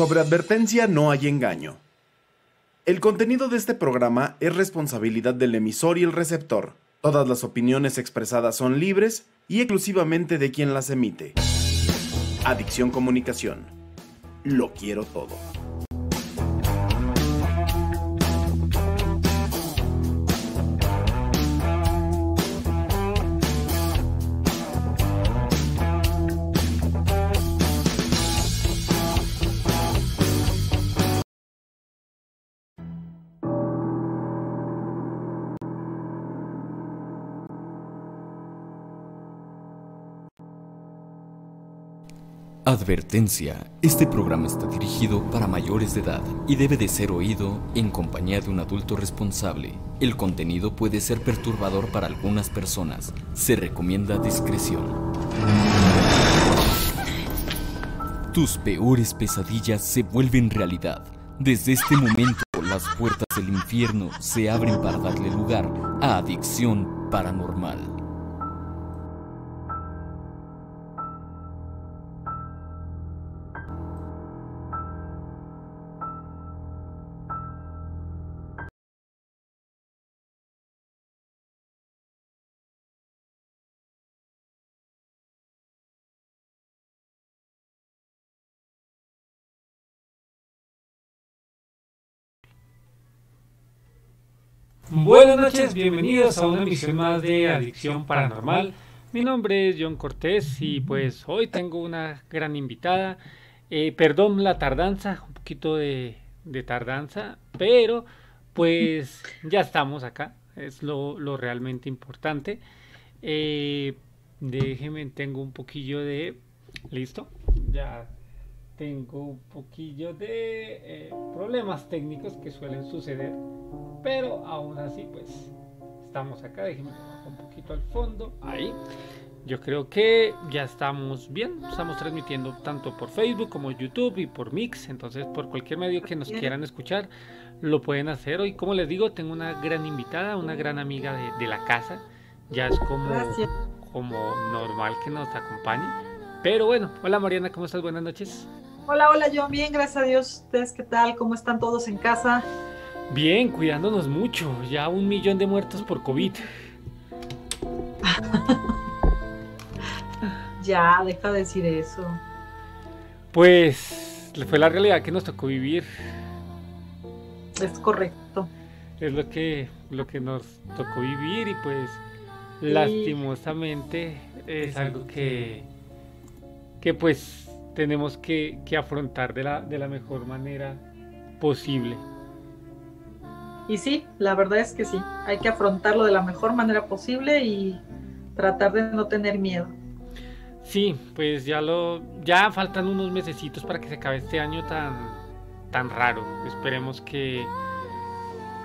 Sobre advertencia no hay engaño. El contenido de este programa es responsabilidad del emisor y el receptor. Todas las opiniones expresadas son libres y exclusivamente de quien las emite. Adicción Comunicación. Lo quiero todo. Advertencia. Este programa está dirigido para mayores de edad y debe de ser oído en compañía de un adulto responsable. El contenido puede ser perturbador para algunas personas. Se recomienda discreción. Tus peores pesadillas se vuelven realidad. Desde este momento las puertas del infierno se abren para darle lugar a adicción paranormal. Buenas noches, bienvenidos a una emisión más de Adicción Paranormal. Mi nombre es John Cortés y pues hoy tengo una gran invitada. Eh, perdón la tardanza, un poquito de, tardanza, pero pues ya estamos acá, es lo, realmente importante. Eh, déjenme, tengo un poquillo de... ¿Listo? Ya tengo un poquillo de eh, problemas técnicos que suelen suceder, pero aún así pues estamos acá, déjenme un poquito al fondo, ahí. Yo creo que ya estamos bien, estamos transmitiendo tanto por Facebook como YouTube y por Mix, entonces por cualquier medio que nos quieran escuchar lo pueden hacer. Hoy, como les digo, tengo una gran invitada, una gran amiga de, la casa, ya es como, como normal que nos acompañe. Pero bueno, hola Mariana, ¿cómo estás? Buenas noches. Hola, hola, yo bien, gracias a Dios. ¿Ustedes qué tal? ¿Cómo están todos en casa? Bien, cuidándonos mucho. Ya un millón de muertos por COVID. ya, deja de decir eso. Pues fue la realidad que nos tocó vivir. Es correcto. Es lo que, lo que nos tocó vivir y pues lastimosamente es algo que, que pues tenemos que, afrontar de la, de la mejor manera posible. Y sí, la verdad es que sí, hay que afrontarlo de la mejor manera posible y tratar de no tener miedo. Sí, pues ya lo ya faltan unos mesecitos para que se acabe este año tan tan raro. Esperemos que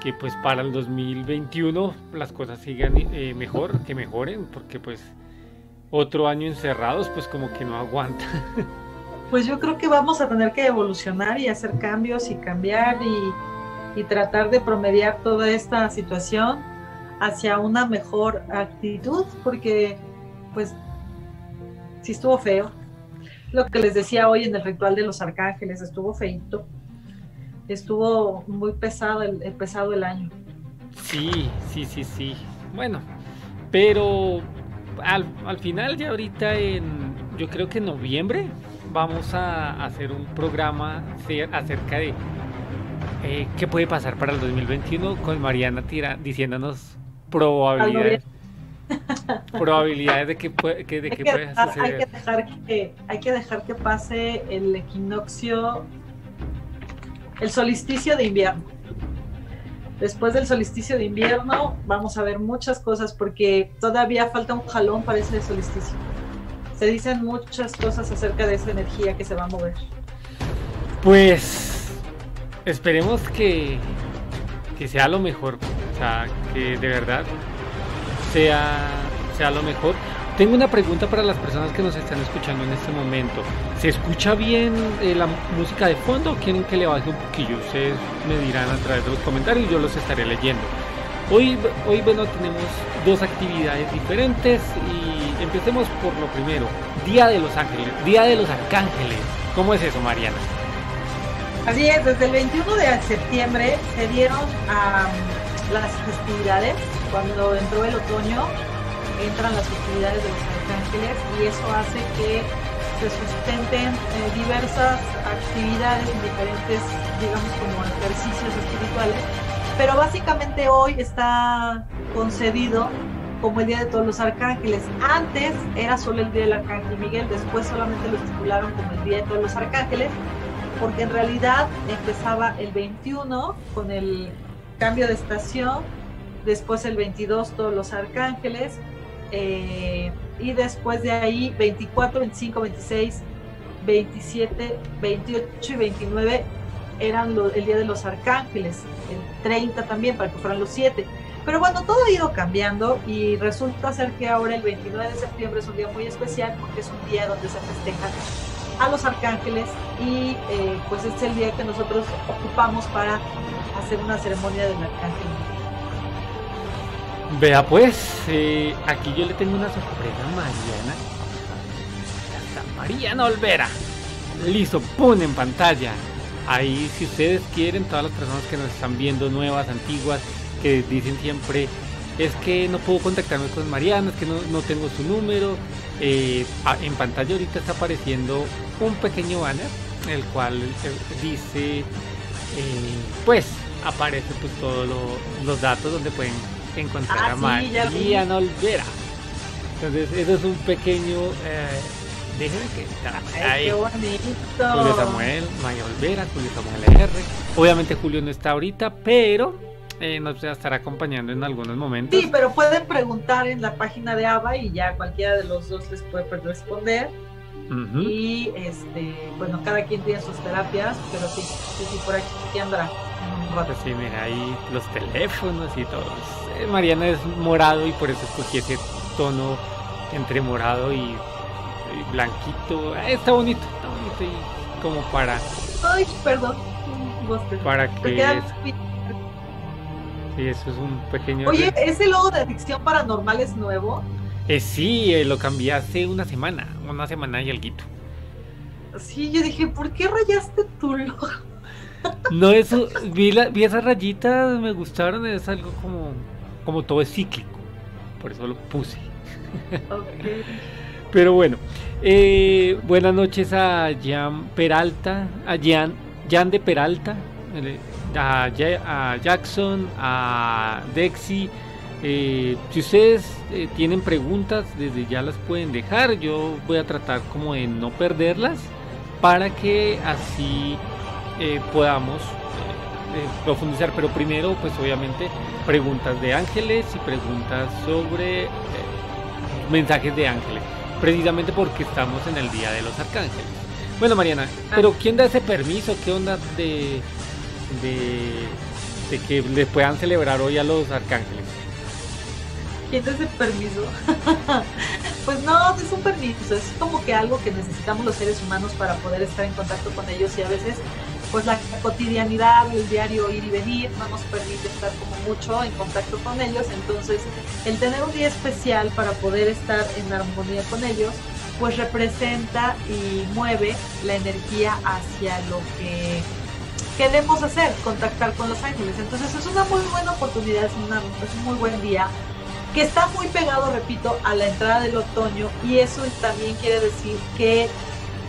que pues para el 2021 las cosas sigan eh, mejor, que mejoren, porque pues otro año encerrados pues como que no aguanta. pues yo creo que vamos a tener que evolucionar y hacer cambios y cambiar y, tratar de promediar toda esta situación hacia una mejor actitud, porque pues sí estuvo feo. Lo que les decía hoy en el ritual de los arcángeles, estuvo feito. Estuvo muy pesado el, pesado el año. Sí, sí, sí, sí. Bueno, pero al, al final ya ahorita en, yo creo que en noviembre, vamos a hacer un programa acerca de eh, qué puede pasar para el 2021 con Mariana tira, diciéndonos probabilidades. probabilidades de que, puede, que, de que, suceder. Hay que, dejar que, hay que dejar que pase el equinoccio, el solsticio de invierno. Después del solsticio de invierno vamos a ver muchas cosas porque todavía falta un jalón para ese solsticio se dicen muchas cosas acerca de esa energía que se va a mover. Pues esperemos que, que sea lo mejor, o sea, que de verdad sea, sea lo mejor. Tengo una pregunta para las personas que nos están escuchando en este momento. ¿Se escucha bien eh, la música de fondo o quieren que le baje un poquillo? Ustedes me dirán a través de los comentarios y yo los estaré leyendo. Hoy, hoy bueno, tenemos dos actividades diferentes y empecemos por lo primero. Día de los Ángeles, Día de los Arcángeles. ¿Cómo es eso, Mariana? Así es, desde el 21 de septiembre se dieron las festividades, cuando entró el otoño, entran las festividades de los arcángeles y eso hace que se sustenten eh, diversas actividades en diferentes, digamos, como ejercicios espirituales. Pero básicamente hoy está concedido como el Día de Todos los Arcángeles. Antes era solo el Día del Arcángel Miguel, después solamente lo estipularon como el Día de Todos los Arcángeles, porque en realidad empezaba el 21 con el cambio de estación, después el 22 todos los arcángeles, eh, y después de ahí 24, 25, 26, 27, 28 y 29 eran el día de los arcángeles, el 30 también para que fueran los 7. Pero bueno, todo ha ido cambiando y resulta ser que ahora el 29 de septiembre es un día muy especial porque es un día donde se festejan a los arcángeles y eh, pues es el día que nosotros ocupamos para hacer una ceremonia del arcángel. Vea pues, eh, aquí yo le tengo una sorpresa a Mariana. Mariana Olvera. Listo, pone en pantalla. Ahí si ustedes quieren, todas las personas que nos están viendo, nuevas, antiguas, que dicen siempre, es que no puedo contactarme con Mariana, es que no, tengo su número. Eh, en pantalla ahorita está apareciendo un pequeño banner, el cual eh, dice, pues aparece pues todos los datos donde pueden encontrar ah, a María Olvera. Entonces, eso es un pequeño. Eh, déjenme que. Ahí. Qué bonito. Julio Samuel, Maya Olvera, Julio Samuel R. Obviamente, Julio no está ahorita, pero eh, nos va a estar acompañando en algunos momentos. Sí, pero pueden preguntar en la página de ABA y ya cualquiera de los dos les puede responder. Y este, bueno, cada quien tiene sus terapias, pero sí, sí, sí por aquí andará. Pues sí, mira, ahí los teléfonos y todo. Eh, Mariana es morado y por eso escogí ese tono entre morado y, blanquito. Eh, está bonito, está bonito y como para. Ay, perdón. Para que. Sí, eso es un pequeño. Oye, ¿ese logo de adicción paranormal es nuevo? Eh, sí, eh, lo cambié hace una semana, una semana y algo. Sí, yo dije, ¿por qué rayaste tu logo? No, eso, vi, la, vi esas rayitas, me gustaron, es algo como, como todo es cíclico, por eso lo puse. Pero bueno, eh, buenas noches a Jan Peralta, a Jan, Jan de Peralta, a, a Jackson, a Dexy. Eh, si ustedes eh, tienen preguntas, desde ya las pueden dejar. Yo voy a tratar como de no perderlas para que así eh, podamos profundizar. Pero primero, pues obviamente, preguntas de ángeles y preguntas sobre mensajes de ángeles. Precisamente porque estamos en el Día de los Arcángeles. Bueno, Mariana, pero ¿quién da ese permiso? ¿Qué onda de, de, que le puedan celebrar hoy a los arcángeles? ¿Quién da ese permiso? pues no, es un permiso, es como que algo que necesitamos los seres humanos para poder estar en contacto con ellos y a veces pues la cotidianidad, el diario ir y venir no nos permite estar como mucho en contacto con ellos, entonces el tener un día especial para poder estar en armonía con ellos, pues representa y mueve la energía hacia lo que queremos hacer, contactar con los ángeles. Entonces es una muy buena oportunidad, es, es un muy buen día que está muy pegado, repito, a la entrada del otoño y eso también quiere decir que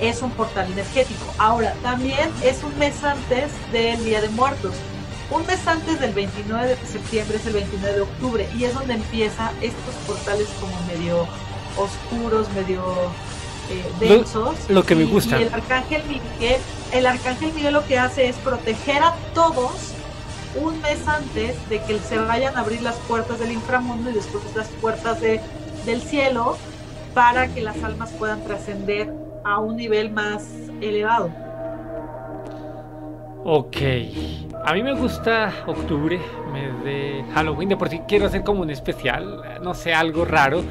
es un portal energético. Ahora, también es un mes antes del Día de Muertos. Un mes antes del 29 de septiembre es el 29 de octubre y es donde empieza estos portales como medio oscuros, medio eh, densos. Lo, que me gusta. Y el arcángel Miguel, el arcángel Miguel lo que hace es proteger a todos un mes antes de que se vayan a abrir las puertas del inframundo y después las puertas de, del cielo para que las almas puedan trascender a un nivel más elevado. Ok, a mí me gusta octubre, mes de Halloween, de por sí quiero hacer como un especial, no sé, algo raro,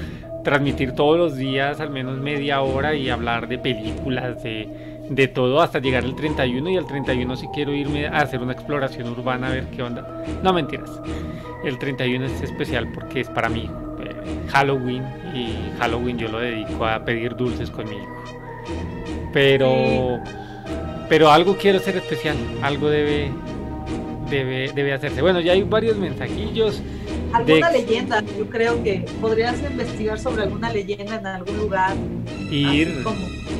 transmitir todos los días al menos media hora y hablar de películas, de, de todo hasta llegar el 31 y el 31 si quiero irme a hacer una exploración urbana a ver qué onda. No mentiras, el 31 es especial porque es para mí eh, Halloween y Halloween yo lo dedico a pedir dulces con mi hijo. Pero pero algo quiero ser especial, algo debe, debe, debe hacerse. Bueno, ya hay varios mensajillos. Alguna leyenda, yo creo que podrías investigar sobre alguna leyenda en algún lugar. Ir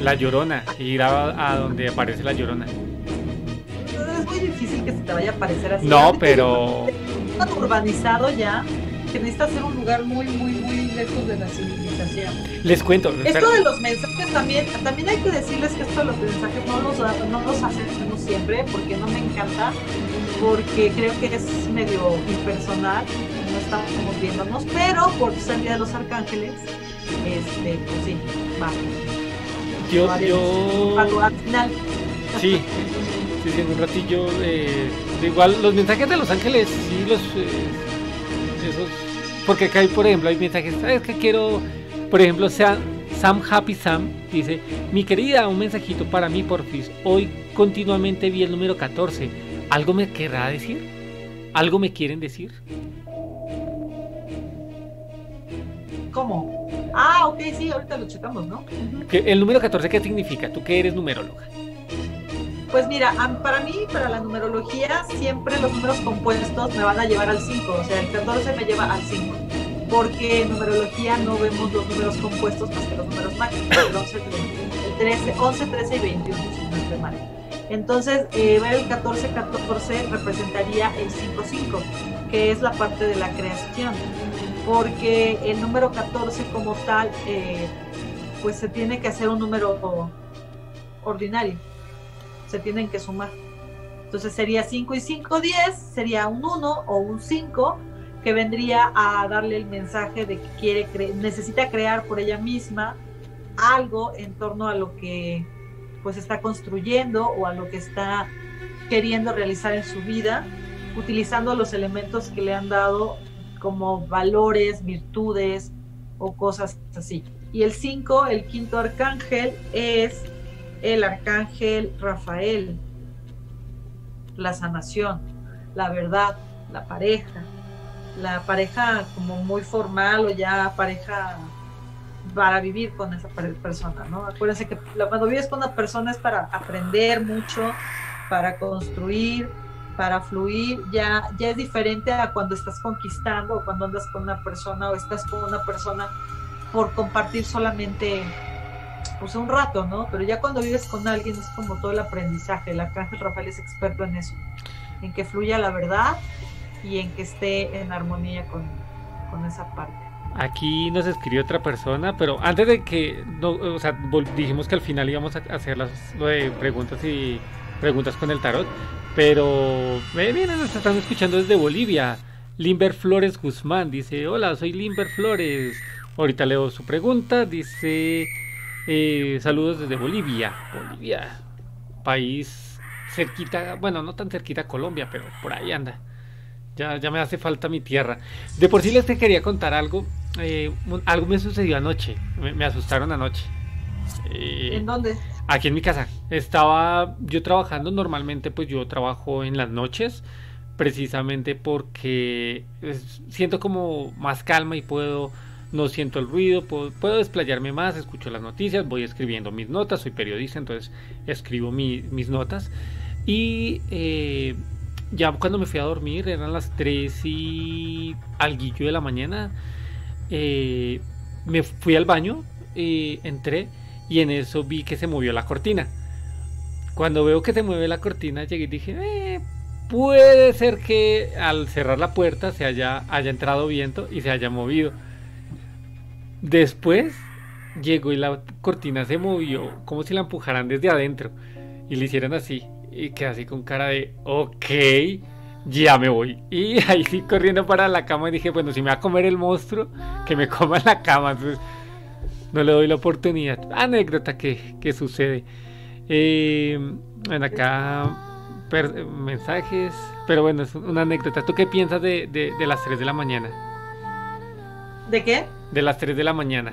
la llorona, ir a, donde aparece la llorona. Es muy difícil que se te vaya a aparecer así. No, pero. Está urbanizado ya, que necesita ser un lugar muy, muy, muy lejos de la civilización. Les cuento. Esto de los mensajes también, también hay que decirles que esto de los mensajes no los, no los hacemos siempre, porque no me encanta porque creo que es medio impersonal, no estamos viéndonos, pero por ser Día de los Arcángeles, este, pues sí, va. Yo, yo... Al final. Sí, sí, sí, en un ratillo, eh, igual los mensajes de los ángeles, sí, los, eh, esos, porque acá hay, por ejemplo, hay mensajes, ¿sabes que quiero? Por ejemplo, sea Sam Happy Sam dice, mi querida, un mensajito para mí, porfis. Hoy continuamente vi el número 14 ¿Algo me querrá decir? ¿Algo me quieren decir? ¿Cómo? Ah, ok, sí, ahorita lo checamos, ¿no? ¿El número 14 qué significa? ¿Tú qué eres numeróloga? Pues mira, para mí, para la numerología, siempre los números compuestos me van a llevar al 5, o sea, el 14 me lleva al 5, porque en numerología no vemos los números compuestos más que los números mágicos, el 11, el 13, 11 13 y 21, si no. Entonces, eh, ver el 14-14 representaría el 5-5, que es la parte de la creación, porque el número 14 como tal, eh, pues se tiene que hacer un número ordinario, se tienen que sumar. Entonces sería 5 y 5, 10, sería un 1 o un 5 que vendría a darle el mensaje de que quiere necesita crear por ella misma algo en torno a lo que pues está construyendo o a lo que está queriendo realizar en su vida, utilizando los elementos que le han dado como valores, virtudes o cosas así. Y el 5, el quinto arcángel, es el arcángel Rafael, la sanación, la verdad, la pareja, la pareja como muy formal o ya pareja para vivir con esa persona, ¿no? Acuérdense que cuando vives con una persona es para aprender mucho, para construir, para fluir, ya, ya es diferente a cuando estás conquistando o cuando andas con una persona o estás con una persona por compartir solamente pues un rato, ¿no? Pero ya cuando vives con alguien es como todo el aprendizaje. El arcángel Rafael es experto en eso, en que fluya la verdad y en que esté en armonía con, con esa parte. Aquí nos escribió otra persona, pero antes de que, no, o sea, dijimos que al final íbamos a hacer las preguntas y preguntas con el tarot, pero vienen, nos están escuchando desde Bolivia. Limber Flores Guzmán dice, hola, soy Limber Flores. Ahorita leo su pregunta, dice, eh, saludos desde Bolivia. Bolivia, país cerquita, bueno, no tan cerquita a Colombia, pero por ahí anda. Ya, ya me hace falta mi tierra. De por sí les quería contar algo eh, algo me sucedió anoche. Me, asustaron anoche. Eh, ¿En dónde? Aquí en mi casa. Estaba yo trabajando. Normalmente, pues yo trabajo en las noches. Precisamente porque siento como más calma y puedo. No siento el ruido, puedo, desplayarme más, escucho las noticias, voy escribiendo mis notas, soy periodista, entonces escribo mis notas. Y eh, ya cuando me fui a dormir, eran las 3 y alguillo de la mañana eh, me fui al baño, y entré y en eso vi que se movió la cortina. Cuando veo que se mueve la cortina, llegué y dije, eh, puede ser que al cerrar la puerta se haya, haya entrado viento y se haya movido. Después llegó y la cortina se movió como si la empujaran desde adentro y le hicieran así y quedé así con cara de, ok ya me voy. Y ahí sí corriendo para la cama y dije, bueno, si me va a comer el monstruo, que me coma la cama. Entonces, no le doy la oportunidad. Anécdota que, que sucede. Eh, bueno, acá mensajes. Pero bueno, es una anécdota. ¿Tú qué piensas de, de, las 3 de la mañana? ¿De qué? De las 3 de la mañana.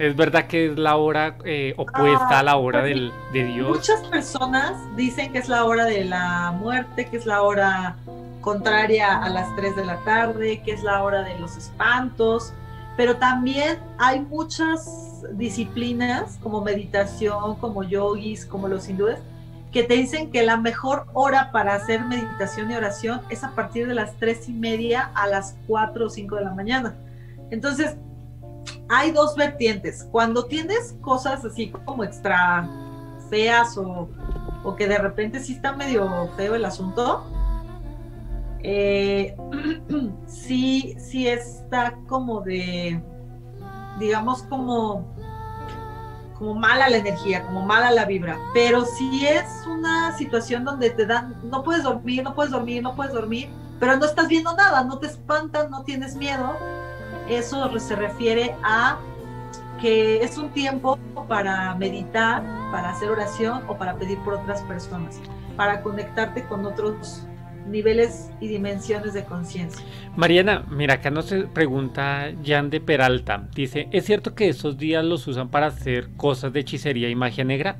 ¿Es verdad que es la hora eh, opuesta a la hora pues del, de Dios? Muchas personas dicen que es la hora de la muerte, que es la hora contraria a las 3 de la tarde, que es la hora de los espantos, pero también hay muchas disciplinas como meditación, como yogis, como los hindúes, que te dicen que la mejor hora para hacer meditación y oración es a partir de las tres y media a las cuatro o cinco de la mañana. Entonces, hay dos vertientes. Cuando tienes cosas así como extra feas o, o que de repente sí está medio feo el asunto, eh, sí, sí está como de, digamos, como, como mala la energía, como mala la vibra. Pero si es una situación donde te dan, no puedes dormir, no puedes dormir, no puedes dormir, pero no estás viendo nada, no te espantan, no tienes miedo, eso se refiere a que es un tiempo para meditar, para hacer oración o para pedir por otras personas, para conectarte con otros niveles y dimensiones de conciencia. Mariana, mira, acá nos pregunta Jan de Peralta. Dice, ¿es cierto que esos días los usan para hacer cosas de hechicería y magia negra?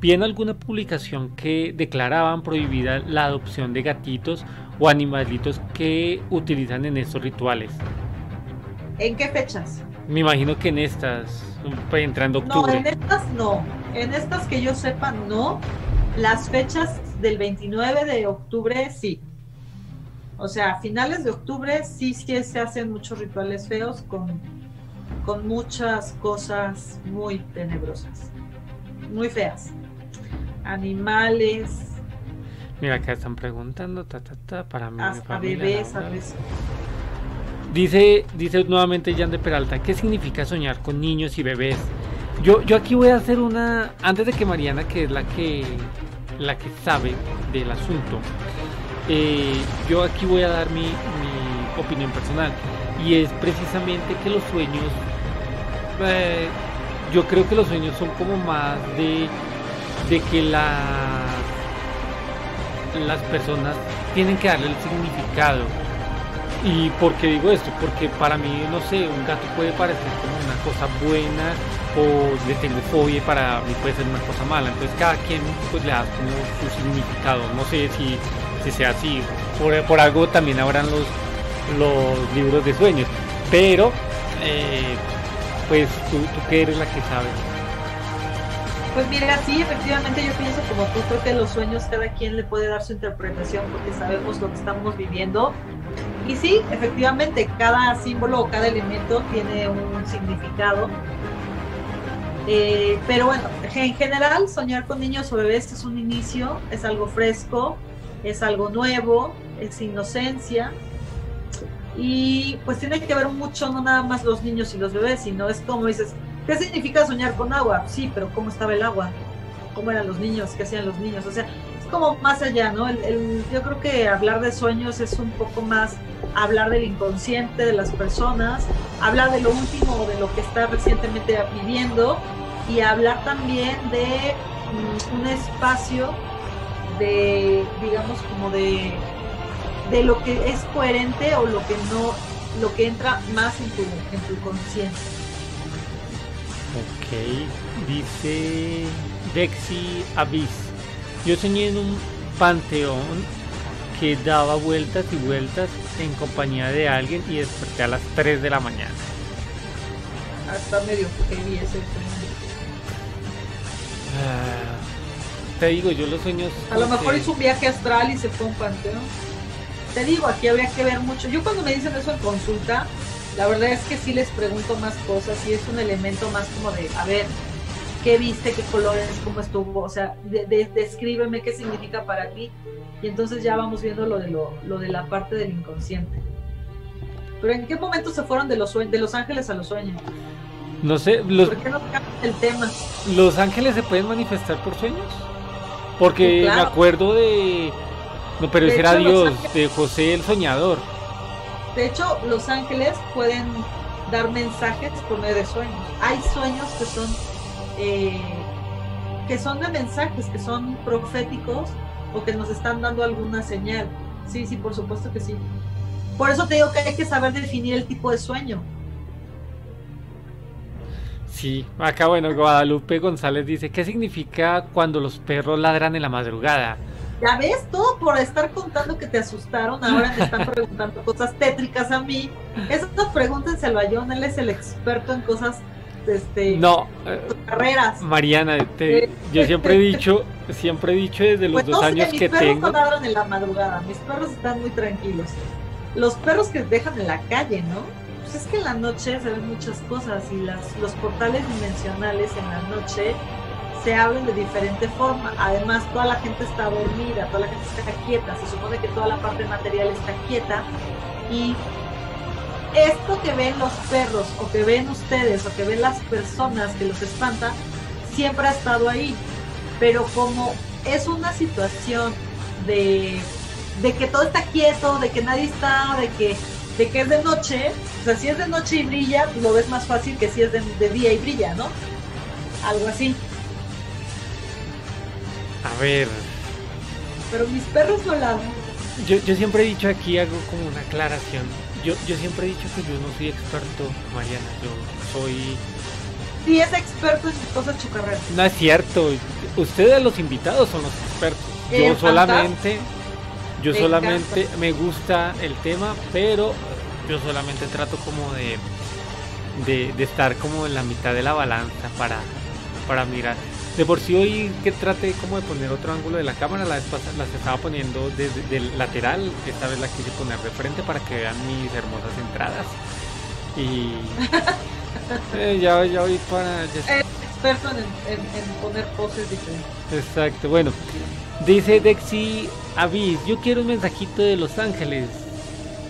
Vi en alguna publicación que declaraban prohibida la adopción de gatitos o animalitos que utilizan en estos rituales. ¿En qué fechas? Me imagino que en estas, entrando octubre. No, en estas no. En estas que yo sepa, no. Las fechas del 29 de octubre, sí. O sea, a finales de octubre sí, sí se hacen muchos rituales feos con, con muchas cosas muy tenebrosas, muy feas. Animales. Mira, acá están preguntando, ta, ta, ta, para mí. Hasta bebés, a veces. Dice, dice nuevamente Jan de Peralta, ¿qué significa soñar con niños y bebés? Yo, yo aquí voy a hacer una, antes de que Mariana, que es la que la que sabe del asunto. Eh, yo aquí voy a dar mi, opinión personal y es precisamente que los sueños, eh, yo creo que los sueños son como más de, de que las personas tienen que darle el significado. ¿Y por qué digo esto? Porque para mí, no sé, un gato puede parecer como una cosa buena o le tengo fobia para mí puede ser una cosa mala. Entonces cada quien pues le da como su significado. No sé si, si sea así. Por, por algo también habrán los, los libros de sueños. Pero eh, pues tú, tú que eres la que sabe. Pues mira, sí, efectivamente yo pienso como tú, creo que los sueños cada quien le puede dar su interpretación porque sabemos lo que estamos viviendo. Y sí, efectivamente, cada símbolo o cada elemento tiene un significado eh, pero bueno, en general, soñar con niños o bebés es un inicio, es algo fresco, es algo nuevo, es inocencia. Y pues tiene que ver mucho, no nada más los niños y los bebés, sino es como dices, ¿qué significa soñar con agua? Sí, pero ¿cómo estaba el agua? ¿Cómo eran los niños? ¿Qué hacían los niños? O sea, como más allá, ¿no? yo creo que hablar de sueños es un poco más hablar del inconsciente de las personas, hablar de lo último, de lo que está recientemente viviendo y hablar también de mm, un espacio de, digamos, como de, de lo que es coherente o lo que no, lo que entra más en tu, en tu conciencia. Ok, dice Dexy Abyss. Yo soñé en un panteón que daba vueltas y vueltas en compañía de alguien y desperté a las 3 de la mañana. Hasta medio heavy ese ah, te digo, yo los sueños. A lo mejor hizo un viaje astral y se fue a un panteón. Te digo, aquí habría que ver mucho. Yo cuando me dicen eso en consulta, la verdad es que sí les pregunto más cosas y es un elemento más como de, a ver, ¿qué viste? ¿Qué colores? ¿Cómo estuvo? O sea, descríbeme qué significa para ti y entonces ya vamos viendo lo de, lo, de la parte del inconsciente. Pero ¿en qué momento se fueron de los, de los ángeles a los sueños? No sé, los, ¿por qué no el tema? ¿Los ángeles se pueden manifestar por sueños? Porque me acuerdo de... No, pero ese era Dios, de José el Soñador. De hecho, los ángeles pueden dar mensajes por medio de sueños. Hay sueños que son eh, que son de mensajes, que son proféticos o que nos están dando alguna señal. Sí, sí, por supuesto que sí. Por eso te digo que hay que saber definir el tipo de sueño. Sí, acá bueno, Guadalupe González dice, ¿qué significa cuando los perros ladran en la madrugada? Ya ves, todo por estar contando que te asustaron, ahora te están preguntando cosas tétricas a mí. Esas pregúntenselo a John, él es el experto en cosas este, no, carreras. Mariana, yo siempre he dicho, siempre he dicho desde los Pues dos no sé, años mis que perros tengo. no ladran en la madrugada, mis perros están muy tranquilos. Los perros que dejan en la calle, ¿no? Pues es que en la noche se ven muchas cosas y las, los portales dimensionales en la noche se abren de diferente forma. Además, toda la gente está dormida, toda la gente está quieta, se supone que toda la parte material está quieta y esto que ven los perros o que ven ustedes o que ven las personas que los espantan, siempre ha estado ahí. Pero como es una situación de, de que todo está quieto, de que nadie está, de que, de que es de noche, o sea, si es de noche y brilla, lo ves más fácil que si es de, de día y brilla, ¿no? Algo así. A ver, Pero mis perros no ladran. yo, yo siempre he dicho aquí, hago como una aclaración. Yo, yo siempre he dicho que yo no soy experto, Mariana. Yo soy. Sí es experto en cosas chucarreras. No es cierto. Ustedes, los invitados, son los expertos. Yo solamente. Yo Me solamente me gusta el tema, pero yo solamente trato como de, de, de estar como en la mitad de la balanza para, para mirar. De por sí hoy que trate como de poner otro ángulo de la cámara, la vez pasada las estaba poniendo desde del lateral, esta vez la quise poner de frente para que vean mis hermosas entradas. Y eh, ya, ya voy para... ya- Es experto en, en- en poner poses diferentes. Exacto, bueno. Dice Dexy Avis, yo quiero un mensajito de Los Ángeles.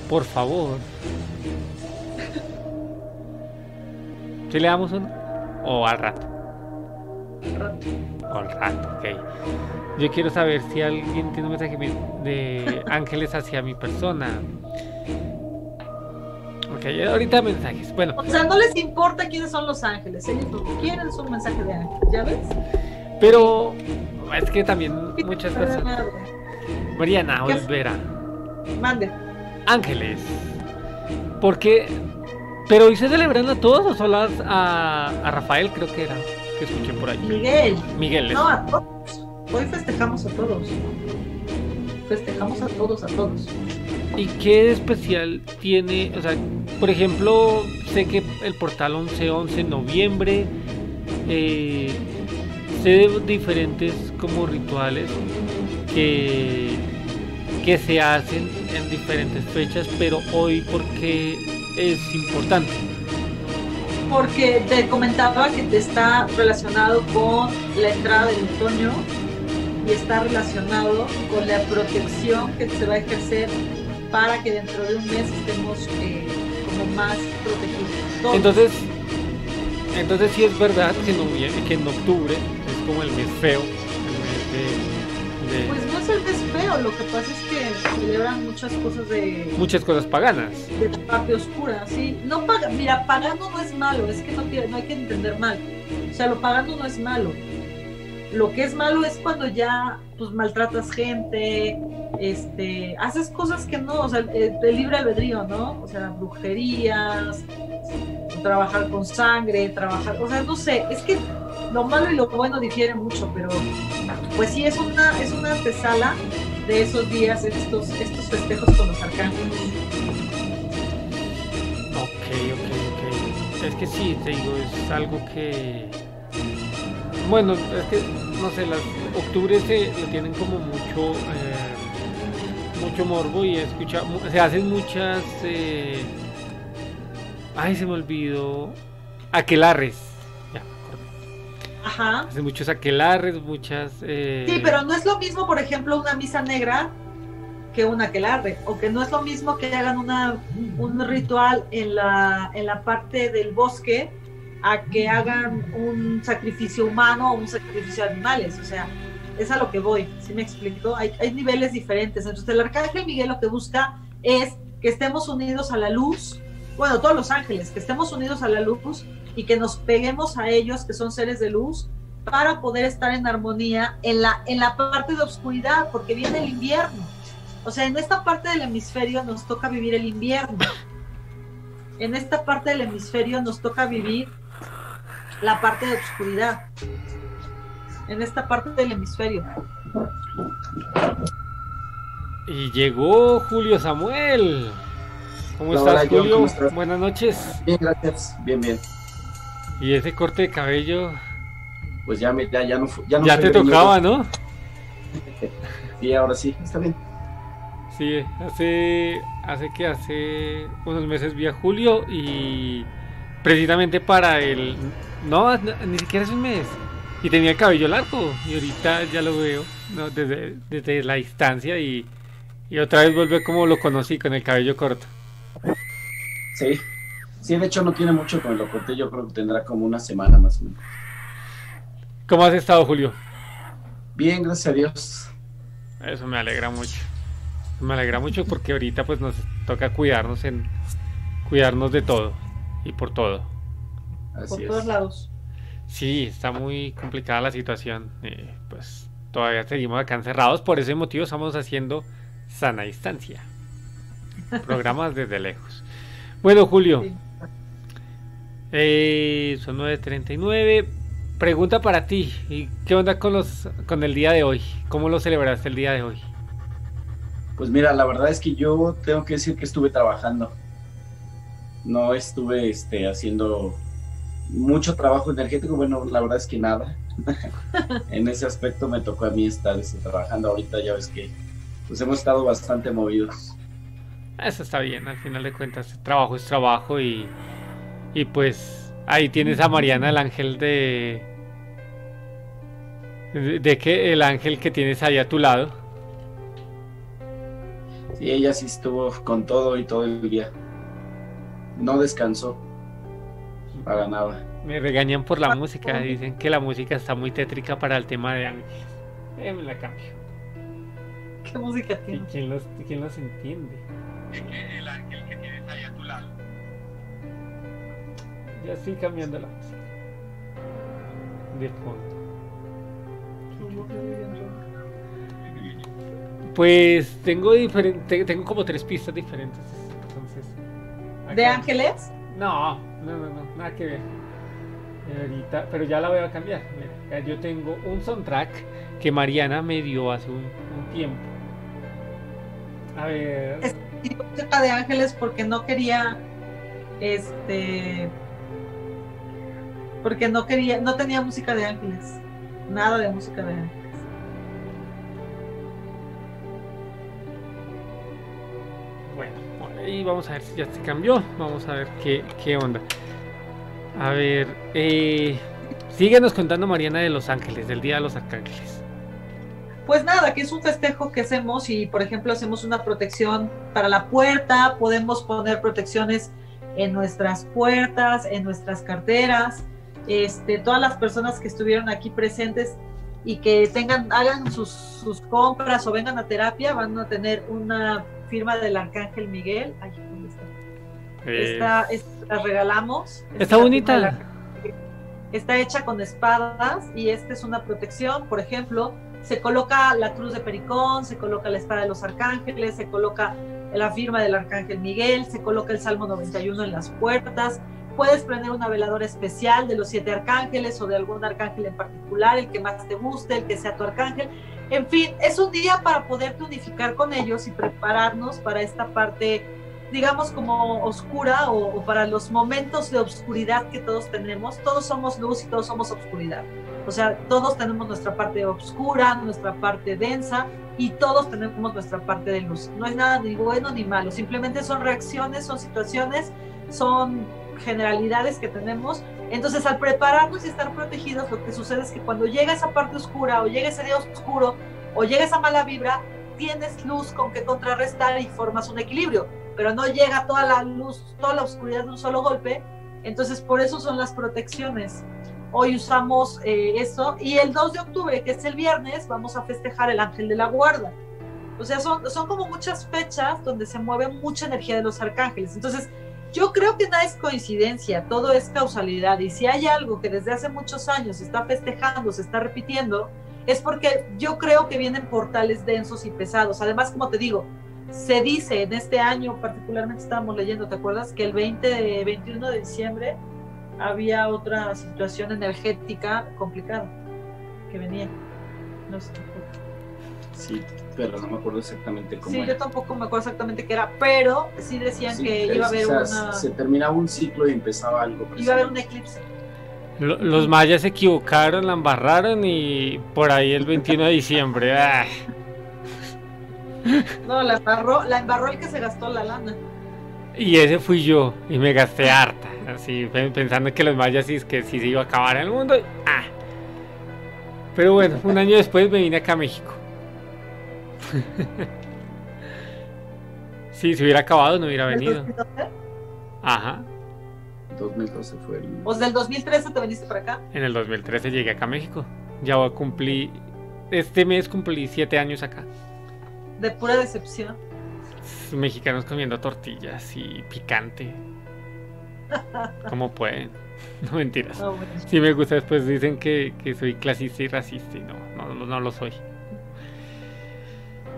Por favor. ¿Si le damos uno? ¿O al rato? O al rato, ok. Yo quiero saber si alguien tiene un mensaje de ángeles hacia mi persona. Ok, ahorita mensajes. Bueno, O sea, no les importa quiénes son los ángeles. Ellos lo que quieren es un mensaje de ángel. ¿Ya ves? pero es que también muchas personas... Mariana. Olvera. Mande. Ángeles. Porque. Pero hoy se celebran a todos o solo a- a Rafael, creo que era. Que escuché por ahí. Miguel. Miguel. es- No, a todos. Hoy festejamos a todos. Festejamos a todos, a todos. ¿Y qué especial tiene? O sea, por ejemplo, sé que el portal 11-11 en noviembre. eh, sé de diferentes como rituales que, que se hacen en diferentes fechas, pero hoy porque es importante. Porque te comentaba que te está relacionado con la entrada del otoño y está relacionado con la protección que se va a ejercer para que dentro de un mes estemos eh, como más protegidos. Todos. Entonces, entonces sí es verdad que, en octubre es como el mes feo, el mes de, de Pues el mes feo, lo que pasa es que celebran muchas cosas de, muchas cosas paganas. de la parte oscura, ¿sí? No paga, mira, pagando no es malo, es que no, no hay que entender mal. O sea, lo pagando no es malo. Lo que es malo es cuando ya pues maltratas gente, este, haces cosas que no, o sea, el, el libre albedrío, ¿no? O sea, brujerías, trabajar con sangre, trabajar, o sea, no sé, es que lo malo y lo bueno difieren mucho, pero pues sí es una, es una antesala de esos días, estos, estos festejos con los arcángeles. Ok, ok, ok. Es que sí, te digo, es algo que... Bueno, es que, no sé, las octubre se lo tienen como mucho... eh, mucho morbo y mu- Se hacen muchas... eh, Ay, se me olvidó... Aquelarres. Ajá. Hacen muchos aquelarres, muchas... eh, Sí, pero no es lo mismo, por ejemplo, una misa negra que una aquelarre, o que no es lo mismo que hagan una, un ritual en la, en la parte del bosque a que hagan un sacrificio humano o un sacrificio de animales, o sea, es a lo que voy, ¿sí me explico? Hay, hay niveles diferentes, entonces el arcángel Miguel lo que busca es que estemos unidos a la luz, bueno, todos los ángeles, que estemos unidos a la luz y que nos peguemos a ellos, que son seres de luz, para poder estar en armonía en la, en la parte de oscuridad, porque viene el invierno. O sea, en esta parte del hemisferio nos toca vivir el invierno. En esta parte del hemisferio nos toca vivir la parte de oscuridad. En esta parte del hemisferio. Y llegó Julio Samuel. ¿Cómo Hola, estás, hola, Julio? ¿cómo estás? Buenas noches. Bien, gracias. Bien, bien. Y ese corte de cabello Pues ya, me, ya, ya no, ya no ya te greñudo. tocaba, ¿no? Sí, ahora sí, está bien. Sí, hace, hace que hace unos meses vi a Julio y precisamente para el... No, ni siquiera es un mes. Y tenía el cabello largo y ahorita ya lo veo desde, desde la distancia y, y otra vez vuelve como lo conocí con el cabello corto. Sí, sí, de hecho no tiene mucho con lo corté, yo creo que tendrá como una semana más o menos. ¿Cómo has estado, Julio? Bien, gracias a Dios. Eso me alegra mucho. Me alegra mucho porque ahorita pues nos toca cuidarnos en cuidarnos de todo y por todo. por todos lados. Sí, está muy complicada la situación. Eh, pues todavía seguimos acá encerrados. Por ese motivo estamos haciendo sana distancia. Programas desde lejos. Bueno, Julio. Eh, son 9.39. Pregunta para ti. ¿Y qué onda con, los, con el día de hoy? ¿Cómo lo celebraste el día de hoy? Pues mira, la verdad es que yo tengo que decir que estuve trabajando. No estuve este, haciendo mucho trabajo energético. Bueno, la verdad es que nada. en ese aspecto me tocó a mí estar este, trabajando. Ahorita ya ves que pues hemos estado bastante movidos. Eso está bien, al final de cuentas, trabajo es trabajo y, y pues ahí tienes a Mariana, el ángel de... ¿De, de qué? El ángel que tienes ahí a tu lado. Sí, ella sí estuvo con todo y todo el día. No descansó. Para nada. Me regañan por la música, dicen que la música está muy tétrica para el tema de ángeles. Eh, me la cambio. ¿Qué música tiene? ¿Quién los, quién los entiende? El ángel Ya estoy cambiando la música. De fondo. Pues tengo diferente, tengo como tres pistas diferentes. Entonces. ¿De ángeles? No, no, no, no, nada que ver. Ahorita, pero ya la voy a cambiar. Mira, yo tengo un soundtrack que Mariana me dio hace un, un tiempo. A ver. Es de ángeles porque no quería. Este. Porque no quería. No tenía música de ángeles. Nada de música de ángeles. y vamos a ver si ya se cambió. Vamos a ver qué, qué onda. A ver, eh, síguenos contando Mariana de Los Ángeles, del Día de los Arcángeles. Pues nada, que es un festejo que hacemos y por ejemplo hacemos una protección para la puerta, podemos poner protecciones en nuestras puertas, en nuestras carteras. Este, todas las personas que estuvieron aquí presentes y que tengan, hagan sus, sus compras o vengan a terapia, van a tener una firma del Arcángel Miguel. Ay, ¿dónde está? Esta, la regalamos. Está bonita. está hecha con espadas y esta es una protección. Por ejemplo, se coloca la cruz de Pericón, se coloca la espada de los arcángeles, se coloca la firma del Arcángel Miguel, se coloca el Salmo 91 en las puertas. Puedes prender una veladora especial de los siete arcángeles o de algún arcángel en particular, el que más te guste, el que sea tu arcángel. En fin, es un día para poderte unificar con ellos y prepararnos para esta parte, digamos, como oscura o, para los momentos de oscuridad que todos tenemos. Todos somos luz y todos somos oscuridad. O sea, todos tenemos nuestra parte oscura, nuestra parte densa y todos tenemos nuestra parte de luz. No es nada ni bueno ni malo, simplemente son reacciones, son situaciones, son generalidades que tenemos entonces, al prepararnos y estar protegidos, lo que sucede es que cuando llega esa parte oscura o llega ese día oscuro o llega esa mala vibra, tienes luz con que contrarrestar y formas un equilibrio, pero no llega toda la luz, toda la oscuridad de un solo golpe. Entonces, por eso son las protecciones. Hoy usamos eh, eso y el 2 de octubre, que es el viernes, vamos a festejar el ángel de la guarda. O sea, son, son como muchas fechas donde se mueve mucha energía de los arcángeles. Entonces, yo creo que nada es coincidencia, todo es causalidad. Y si hay algo que desde hace muchos años se está festejando, se está repitiendo, es porque yo creo que vienen portales densos y pesados. Además, como te digo, se dice en este año, particularmente estábamos leyendo, ¿te acuerdas? Que el 20 de, 21 de diciembre había otra situación energética complicada que venía. No sé. Sí, pero no me acuerdo exactamente cómo. Sí, yo tampoco me acuerdo exactamente qué era, pero sí decían que iba a haber una. Se terminaba un ciclo y empezaba algo. Iba a haber un eclipse. Los mayas se equivocaron, la embarraron y por ahí el 21 de diciembre. No, la embarró, la embarró el que se gastó la lana. Y ese fui yo, y me gasté harta, así pensando que los mayas sí, que sí se iba a acabar el mundo. Ah. Pero bueno, un año después me vine acá a México. si se hubiera acabado, no hubiera venido. Ajá. 2012 fue el... ¿O del 2013 te viniste para acá? En el 2013 llegué acá a México. Ya voy a cumplir... Este mes cumplí siete años acá. De pura decepción. Mexicanos comiendo tortillas y picante. ¿Cómo pueden? No mentiras. Si me gusta, después dicen que, soy clasista y racista y no, no, no lo soy.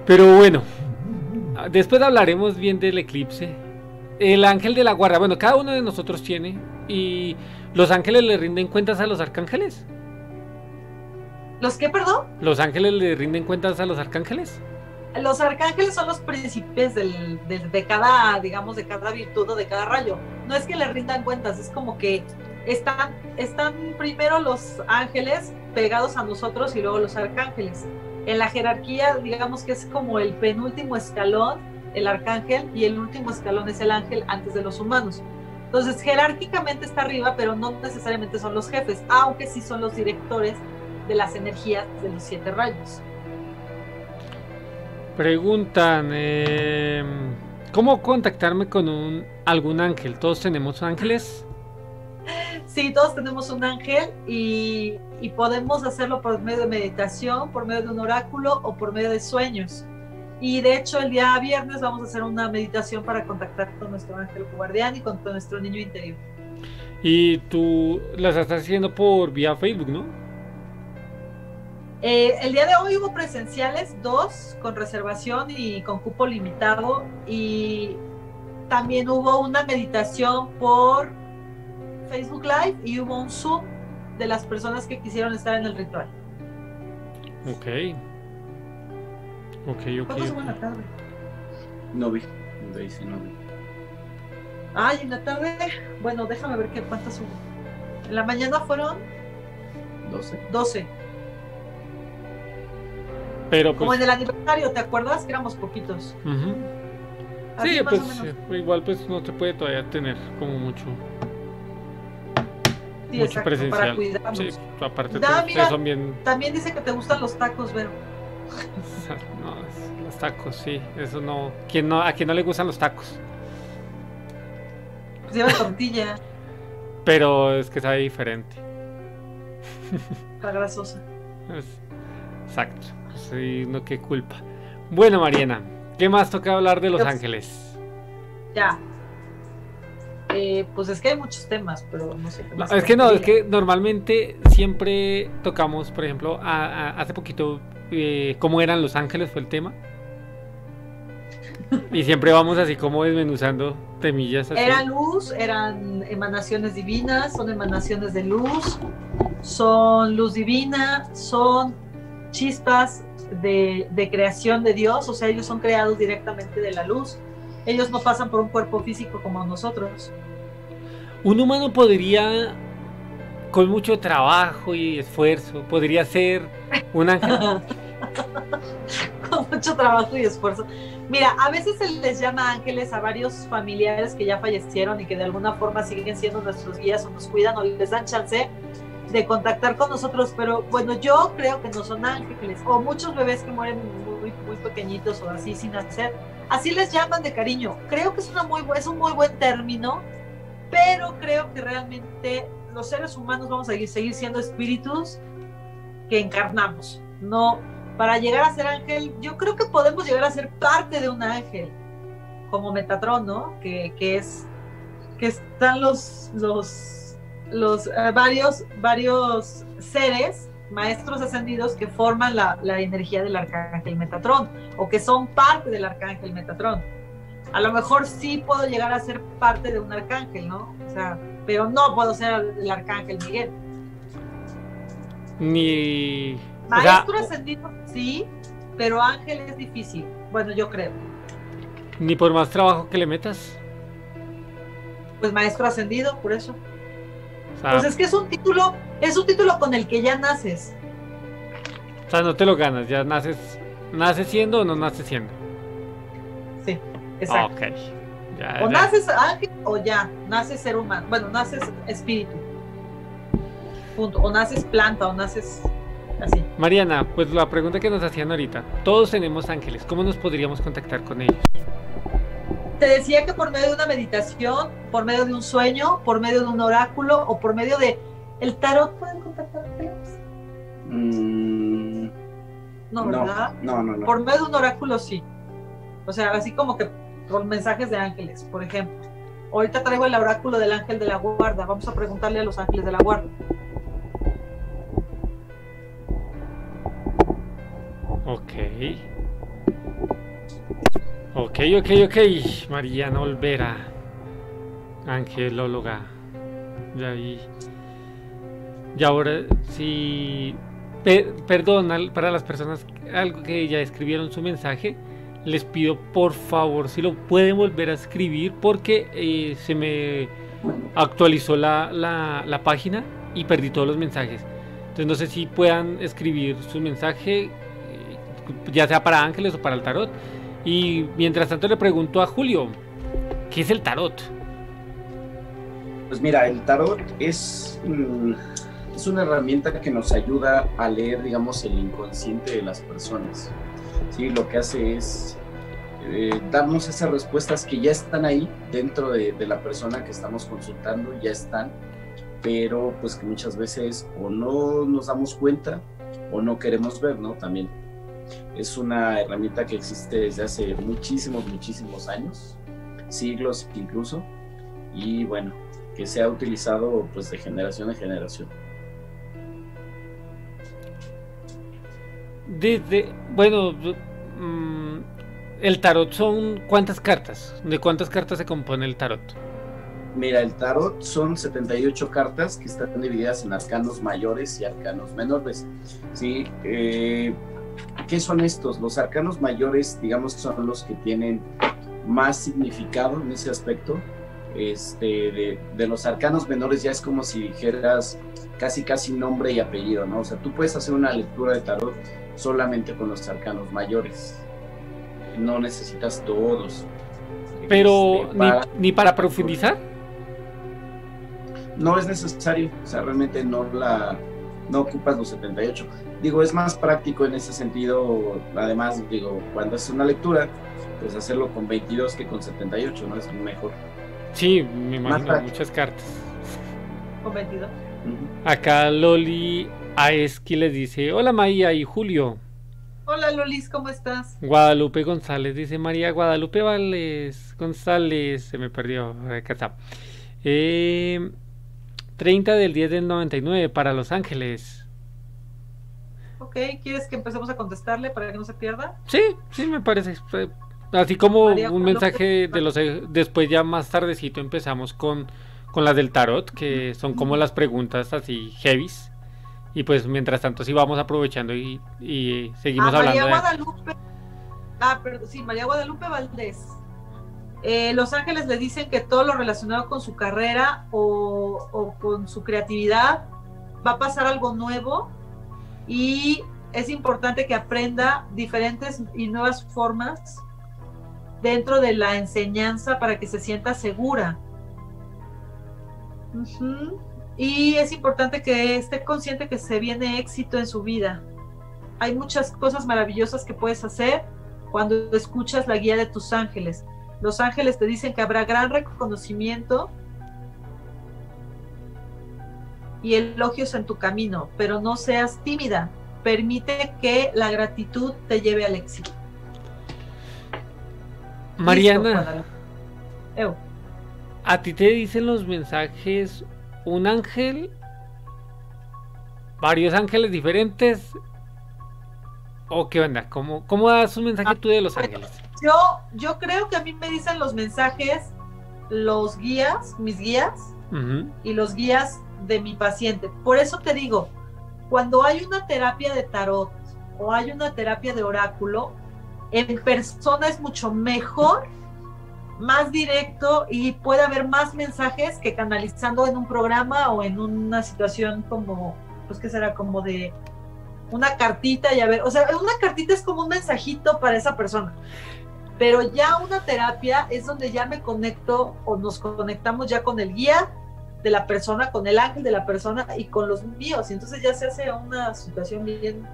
Pero bueno, después hablaremos bien del eclipse. El ángel de la guarda, bueno, cada uno de nosotros tiene. ¿Y los ángeles le rinden cuentas a los arcángeles? ¿Los qué, perdón? ¿Los ángeles le rinden cuentas a los arcángeles? Los arcángeles son los príncipes del, de cada, digamos, de cada virtud o de cada rayo. No es que le rindan cuentas, es como que están, están primero los ángeles pegados a nosotros y luego los arcángeles. En la jerarquía, digamos que es como el penúltimo escalón, el arcángel, y el último escalón es el ángel antes de los humanos. Entonces, jerárquicamente está arriba, pero no necesariamente son los jefes, aunque sí son los directores de las energías de los siete rayos. Preguntan, em, ¿cómo contactarme con un, algún ángel? ¿Todos tenemos ángeles? Sí, todos tenemos un ángel y, podemos hacerlo por medio de meditación, por medio de un oráculo o por medio de sueños. Y de hecho el día viernes vamos a hacer una meditación para contactar con nuestro ángel guardián y con nuestro niño interior. Y tú las estás haciendo por vía Facebook, ¿no? Eh, el día de hoy hubo presenciales, dos con reservación y con cupo limitado. Y también hubo una meditación por Facebook Live y hubo un Zoom de las personas que quisieron estar en el ritual. Ok. Ok, ok. ¿Cuántos hubo en la tarde? No vi. No vi, no vi. Ay, en la tarde, bueno, déjame ver qué cuántas hubo. En la mañana fueron 12. 12. Pero Como pues en el aniversario, ¿te acuerdas? Que éramos poquitos. Sí, pues igual pues no se puede todavía tener como mucho Sí, mucho presencial. Para cuidarnos. Sí, aparte son bien... También dice que te gustan los tacos, Vero. no, los tacos, sí. Eso no... ¿Quién no... ¿A quién no le gustan los tacos? Pues lleva tortilla. Pero es que sabe diferente. Está grasosa. exacto. Sí, no, qué culpa. Bueno, Mariana, ¿qué más toca hablar de Los Ángeles? Ya, eh, pues es que hay muchos temas, pero no sé. es que no, es que normalmente siempre tocamos, por ejemplo, hace poquito, eh, cómo eran Los Ángeles fue el tema. Y siempre vamos así como desmenuzando temillas. Así. Era luz, eran emanaciones divinas, son emanaciones de luz, son luz divina, son chispas de, de creación de Dios, o sea, ellos son creados directamente de la luz ellos no pasan por un cuerpo físico como nosotros. Un humano podría, con mucho trabajo y esfuerzo, podría ser un ángel. con mucho trabajo y esfuerzo. Mira, a veces se les llama ángeles a varios familiares que ya fallecieron y que de alguna forma siguen siendo nuestros guías o nos cuidan o les dan chance de contactar con nosotros, pero bueno, yo creo que no son ángeles o muchos bebés que mueren muy, muy pequeñitos o así sin nacer Así les llaman de cariño. Creo que es, una muy, es un muy buen término, pero creo que realmente los seres humanos vamos a seguir, siendo espíritus que encarnamos. No, para llegar a ser ángel, yo creo que podemos llegar a ser parte de un ángel, como Metatron, ¿no? Que, es que están los los los eh, varios varios seres maestros ascendidos que forman la, energía del arcángel Metatrón o que son parte del arcángel Metatrón. A lo mejor sí puedo llegar a ser parte de un arcángel, ¿no? O sea, pero no puedo ser el arcángel Miguel. Ni. Maestro ascendido, sí, pero ángel es difícil. Bueno, yo creo. Ni por más trabajo que le metas. Pues maestro ascendido, por eso. pues es que es un título es un título con el que ya naces. O sea, no te lo ganas, ya naces, naces siendo o no naces siendo. Exacto. Ok. Ya, O ya. naces ángel o ya, naces ser humano. Bueno, naces espíritu. Punto. O naces planta o naces así. Mariana, pues la pregunta que nos hacían ahorita. Todos tenemos ángeles. ¿Cómo nos podríamos contactar con ellos? Te decía que por medio de una meditación, por medio de un sueño, por medio de un oráculo o por medio de el tarot pueden contactar ángeles. Mm, No, ¿verdad? no, no, no. Por medio de un oráculo sí. O sea, así como que mensajes de ángeles, por ejemplo. Ahorita traigo el oráculo del ángel de la guarda. Vamos a preguntarle a los ángeles de la guarda. Ok. Ok, ok, ok. Mariana Olvera. Angelóloga. Ya vi. Y ahora, pe- perdón para las personas algo que ya escribieron su mensaje. Les pido por favor si lo pueden volver a escribir porque eh, se me actualizó la, la- página y perdí todos los mensajes. Entonces no sé si puedan escribir su mensaje, eh, ya sea para ángeles o para el tarot. Y mientras tanto le pregunto a Julio, ¿qué es el tarot? Pues mira, el tarot es, mm, es una herramienta que nos ayuda a leer, digamos, el inconsciente de las personas. ¿Sí? Lo que hace es eh, darnos esas respuestas que ya están ahí dentro de, de la persona que estamos consultando, ya están, pero pues que muchas veces o no nos damos cuenta o no queremos ver, ¿no? También es una herramienta que existe desde hace muchísimos, muchísimos años, siglos incluso, y bueno, que se ha utilizado pues de generación en generación. Desde, bueno, mm, el tarot son cuántas cartas, de cuántas cartas se compone el tarot. Mira, el tarot son 78 cartas que están divididas en arcanos mayores y arcanos menores. ¿sí? Eh, ¿Qué son estos? Los arcanos mayores, digamos, son los que tienen más significado en ese aspecto. Este, de, de los arcanos menores ya es como si dijeras casi casi nombre y apellido, ¿no? O sea, tú puedes hacer una lectura de tarot solamente con los arcanos mayores. No necesitas todos. Pero Este, ni, para- ni para profundizar. no es necesario, o sea, realmente no la no ocupas los 78. Digo, es más práctico en ese sentido, además, digo, cuando es una lectura, pues hacerlo con 22 que con 78, ¿no? Es mejor. Sí, me imagino muchas cartas. Con 22. Ujú. Acá Loli Aeski les dice, hola María y Julio. Hola Lolis, ¿cómo estás? Guadalupe González dice María Guadalupe Vales González, se me perdió, acá está. Eh, 30 del 10 del 99 para Los Ángeles. Ok, ¿quieres que empecemos a contestarle para que no se pierda? Sí, sí, me parece. Así como María un Guadalupe. mensaje de los... eh, Después ya más tardecito empezamos con, con las del tarot, que son como las preguntas así heavies. Y pues mientras tanto sí vamos aprovechando y, y seguimos Ah, María hablando de... Guadalupe. Ah, perdón, sí, María Guadalupe Valdés. Eh, Los Ángeles le dicen que todo lo relacionado con su carrera o, o con su creatividad va a pasar algo nuevo y es importante que aprenda diferentes y nuevas formas dentro de la enseñanza para que se sienta segura. Ujú. Y es importante que esté consciente que se viene éxito en su vida. Hay muchas cosas maravillosas que puedes hacer cuando escuchas la guía de tus ángeles. Los ángeles te dicen que habrá gran reconocimiento y elogios en tu camino, pero no seas tímida. Permite que la gratitud te lleve al éxito. Mariana. ¿a ti te dicen los mensajes un ángel? ¿Varios ángeles diferentes? ¿O qué onda? ¿Cómo, cómo das un mensaje tú de los ángeles? Yo, yo creo que a mí me dicen los mensajes los guías, mis guías, y los guías de mi paciente. Por eso te digo, cuando hay una terapia de tarot o hay una terapia de oráculo, en persona es mucho mejor, más directo y puede haber más mensajes que canalizando en un programa o en una situación como, pues que será como de una cartita y a ver, o sea, una cartita es como un mensajito para esa persona. Pero ya una terapia es donde ya me conecto o nos conectamos ya con el guía de la persona, con el ángel de la persona y con los míos. Y entonces ya se hace una situación bien,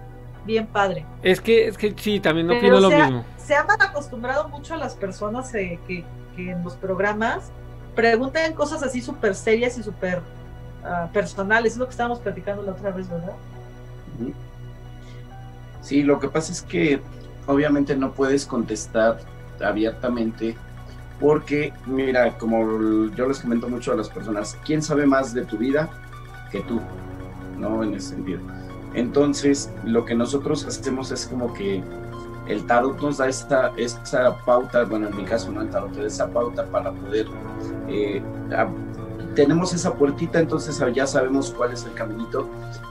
bien padre. Es que, es que sí, también no opino lo mismo. Se han acostumbrado mucho a las personas eh, que, en los programas preguntan cosas así súper serias y súper ah, personales. Es lo que estábamos platicando la otra vez, ¿verdad? Sí, lo que pasa es que obviamente no puedes contestar abiertamente porque, mira, como yo les comento mucho a las personas, ¿quién sabe más de tu vida que tú? ¿No? En ese sentido. Entonces, lo que nosotros hacemos es como que el tarot nos da esta, esta pauta, bueno, en mi caso, ¿no? El tarot esa pauta para poder eh, tenemos esa puertita, entonces ya sabemos cuál es el caminito,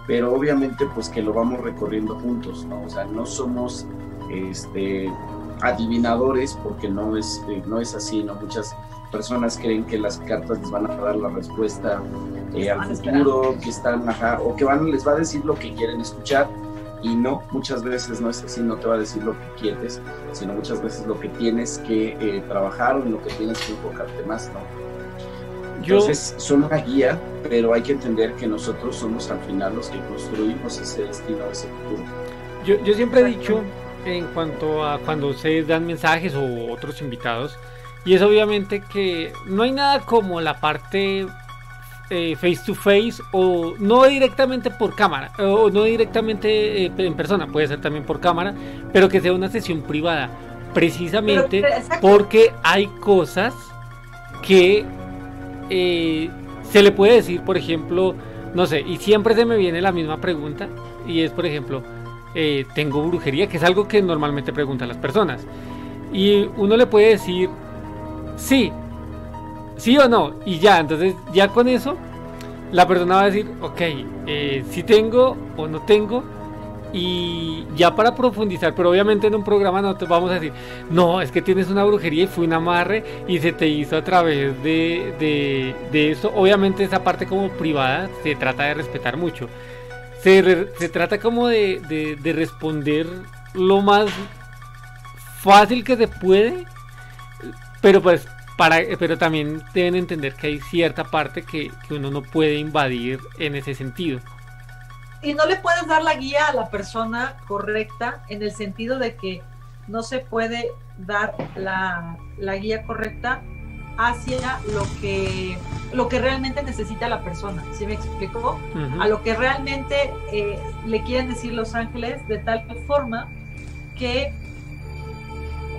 pero obviamente pues que lo vamos recorriendo juntos, ¿no? O sea, no somos este, adivinadores porque no es, eh, no es así, ¿no? Muchas personas creen que las cartas les van a dar la respuesta eh, al futuro, que están, ajá, o que van, les va a decir lo que quieren escuchar, y no, muchas veces no es así, no te va a decir lo que quieres, sino muchas veces lo que tienes que eh, trabajar o en lo que tienes que enfocarte más, ¿no? Entonces son una guía, pero hay que entender que nosotros somos al final los que construimos ese destino, ese futuro. Yo, yo siempre he dicho en cuanto a cuando ustedes dan mensajes o otros invitados, y es obviamente que no hay nada como la parte eh, face to face o no directamente por cámara o no directamente eh, en persona, puede ser también por cámara, pero que sea una sesión privada, precisamente porque hay cosas que eh, se le puede decir, por ejemplo, no sé, y siempre se me viene la misma pregunta, y es, por ejemplo, eh, ¿tengo brujería? Que es algo que normalmente preguntan las personas. Y uno le puede decir, sí, sí o no, y ya, entonces ya con eso, la persona va a decir, ok, eh, si tengo o no tengo, y ya para profundizar, pero obviamente en un programa no te vamos a decir, no, es que tienes una brujería y fue un amarre y se te hizo a través de, de, de eso. Obviamente esa parte como privada se trata de respetar mucho. Se, se trata como de, de, responder lo más fácil que se puede, pero pues para, pero también deben entender que hay cierta parte que, que uno no puede invadir en ese sentido. Y no le puedes dar la guía a la persona correcta en el sentido de que no se puede dar la, guía correcta hacia lo que lo que realmente necesita la persona, ¿sí me explicó? A lo que realmente eh, le quieren decir los ángeles de tal forma que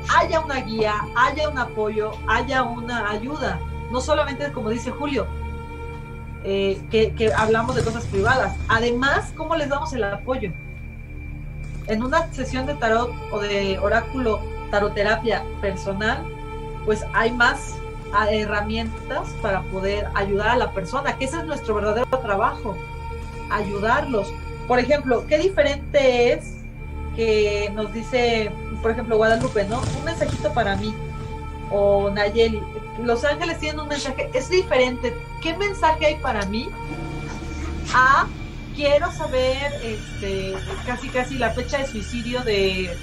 haya una guía, haya un apoyo, haya una ayuda. No solamente como dice Julio, eh, que, hablamos de cosas privadas. Además, ¿cómo les damos el apoyo? En una sesión de tarot o de oráculo, taroterapia personal, pues hay más ah, herramientas para poder ayudar a la persona, que ese es nuestro verdadero trabajo, ayudarlos. Por ejemplo, qué diferente es que nos dice, por ejemplo, Guadalupe, ¿no? Un mensajito para mí, o Nayeli, Los Ángeles tienen un mensaje, es diferente ¿qué mensaje hay para mí? A, quiero saber este, casi casi la fecha de suicidio de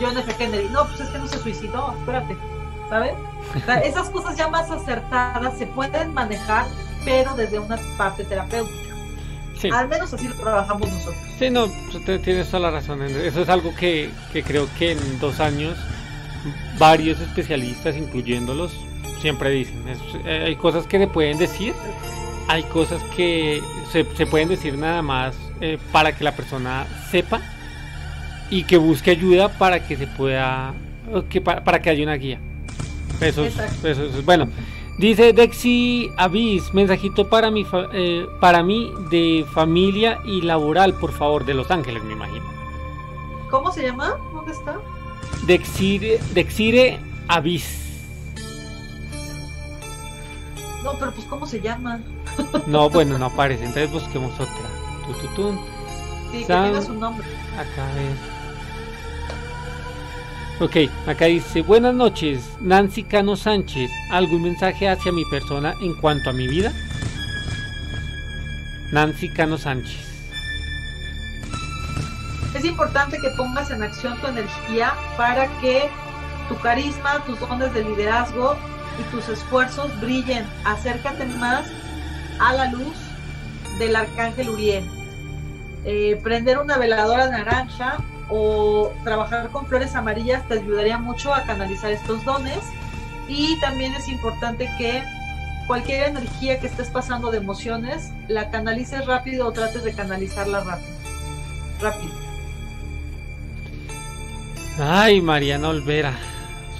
John F. Kennedy. No, pues es que no se suicidó, espérate, ¿sabes? esas cosas ya más acertadas se pueden manejar, pero desde una parte terapéutica. Sí. Al menos así lo trabajamos nosotros. Sí, no, tienes toda la razón. Eso es algo que, que creo que en dos años varios especialistas, incluyéndolos, siempre dicen. Eh, hay cosas que se pueden decir, hay cosas que se, pueden decir nada más eh, para que la persona sepa y que busque ayuda para que se pueda, que, para, que haya una guía. Eso, es, bueno. Dice Dexi Avis, mensajito para mi eh, para mí de familia y laboral, por favor, de Los Ángeles, me imagino. ¿Cómo se llama? ¿Dónde está? Dexire, Dexire Avis. No, pero pues ¿cómo se llama? no, bueno, no aparece, entonces busquemos otra. Tututun. Sí, que tenga su nombre. Acá es. Ok, acá dice, buenas noches, Nancy Cano Sánchez, ¿algún mensaje hacia mi persona en cuanto a mi vida? Nancy Cano Sánchez. Es importante que pongas en acción tu energía para que tu carisma, tus dones de liderazgo y tus esfuerzos brillen. Acércate más a la luz del arcángel Uriel. Eh, prender una veladora naranja o trabajar con flores amarillas te ayudaría mucho a canalizar estos dones. Y también es importante que cualquier energía que estés pasando de emociones, la canalices rápido o trates de canalizarla rápido. Rápido. Ay, Mariana Olvera.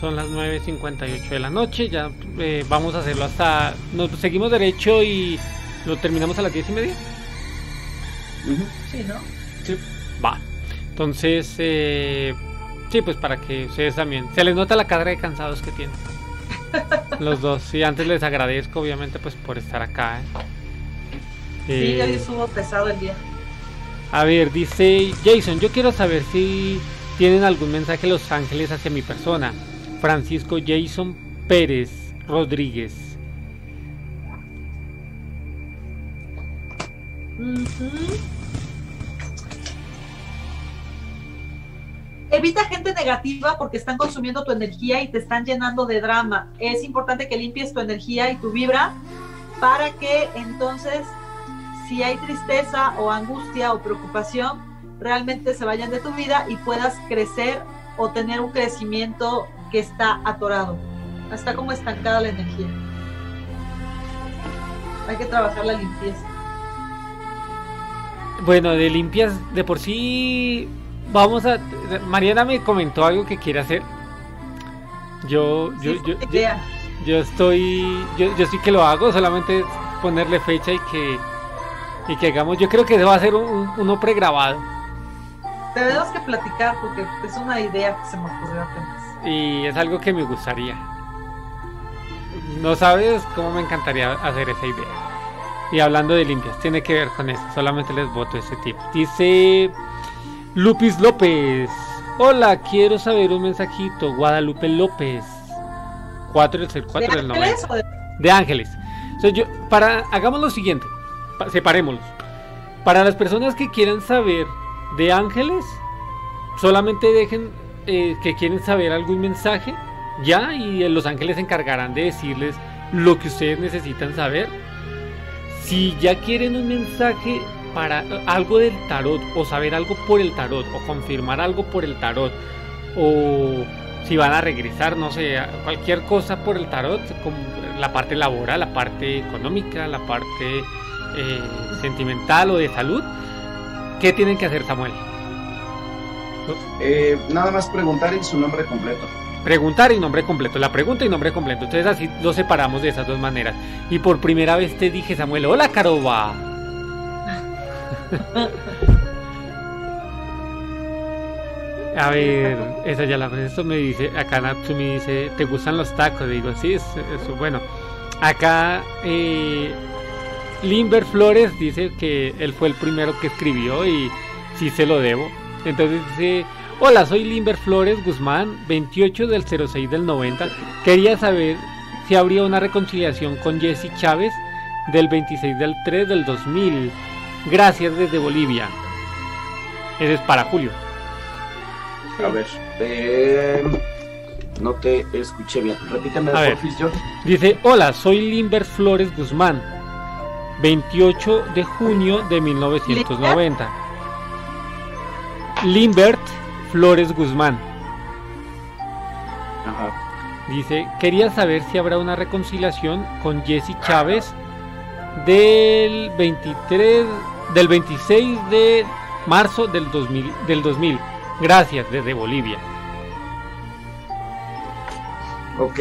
Son las 9.58 de la noche. Ya eh, vamos a hacerlo hasta. Nos seguimos derecho y lo terminamos a las 10 y media. Sí, ¿no? Sí. Va. Entonces, eh, sí, pues para que ustedes también. Se les nota la cara de cansados que tienen. Los dos. Y antes les agradezco, obviamente, pues por estar acá. ¿eh? Sí, Eh, hoy estuvo pesado el día. A ver, dice Jason, yo quiero saber si tienen algún mensaje Los Ángeles hacia mi persona. Francisco Jason Pérez Rodríguez. Ujú. Evita gente negativa porque están consumiendo tu energía y te están llenando de drama. Es importante que limpies tu energía y tu vibra para que entonces, si hay tristeza o angustia o preocupación, realmente se vayan de tu vida y puedas crecer o tener un crecimiento que está atorado. Está como estancada la energía. Hay que trabajar la limpieza. Bueno, de limpias, de por sí, vamos a... Mariana me comentó algo que quiere hacer. Yo, yo, Sí, yo, yo, estoy, yo, yo sí que lo hago, solamente ponerle fecha y que, y que hagamos. Yo creo que eso va a ser un- un- uno pregrabado. Tenemos que platicar porque es una idea que se me ocurrió apenas. Y es algo que me gustaría. No sabes cómo me encantaría hacer esa idea. Y hablando de limpias, tiene que ver con eso. Solamente les voto ese tip. Dice Lupis López. Hola, quiero saber un mensajito. Guadalupe López. 4 del 4 ¿De del 90 ángeles de- de ángeles. Entonces yo, para, hagamos lo siguiente, pa- separémoslos. Para las personas que quieran saber de ángeles, solamente dejen eh, que quieren saber algún mensaje, ya, y eh, los ángeles se encargarán de decirles lo que ustedes necesitan saber. Si ya quieren un mensaje para algo del tarot, o saber algo por el tarot, o confirmar algo por el tarot, o si van a regresar, no sé, cualquier cosa por el tarot, como la parte laboral, la parte económica, la parte eh, sentimental o de salud, ¿qué tienen que hacer, Samuel? Eh, nada más preguntar en su nombre completo. Preguntar y nombre completo, la pregunta y nombre completo. Entonces así lo separamos de esas dos maneras. Y por primera vez te dije, Samuel, hola Caroba. A ver, esa ya la esto me dice, acá Natsu me dice, ¿te gustan los tacos? Digo, sí, es, eso, bueno. Acá eh, Limber Flores dice que él fue el primero que escribió y sí se lo debo. Entonces dice, hola, soy Limber Flores Guzmán, 28 del 06 del 90. Quería saber si habría una reconciliación con Jesse Chávez del 26 del 3 del 2000. Gracias desde Bolivia. Ese es para Julio. A ver. eh, no te escuché bien. Repíteme, A ver. George. Dice, hola, soy Limber Flores Guzmán, 28 de junio de 1990. Limbert Flores Guzmán. Ajá. Dice, quería saber si habrá una reconciliación con Jesse Chávez del 23, del 26 de marzo del 2000, del 2000. Gracias, desde Bolivia. Ok,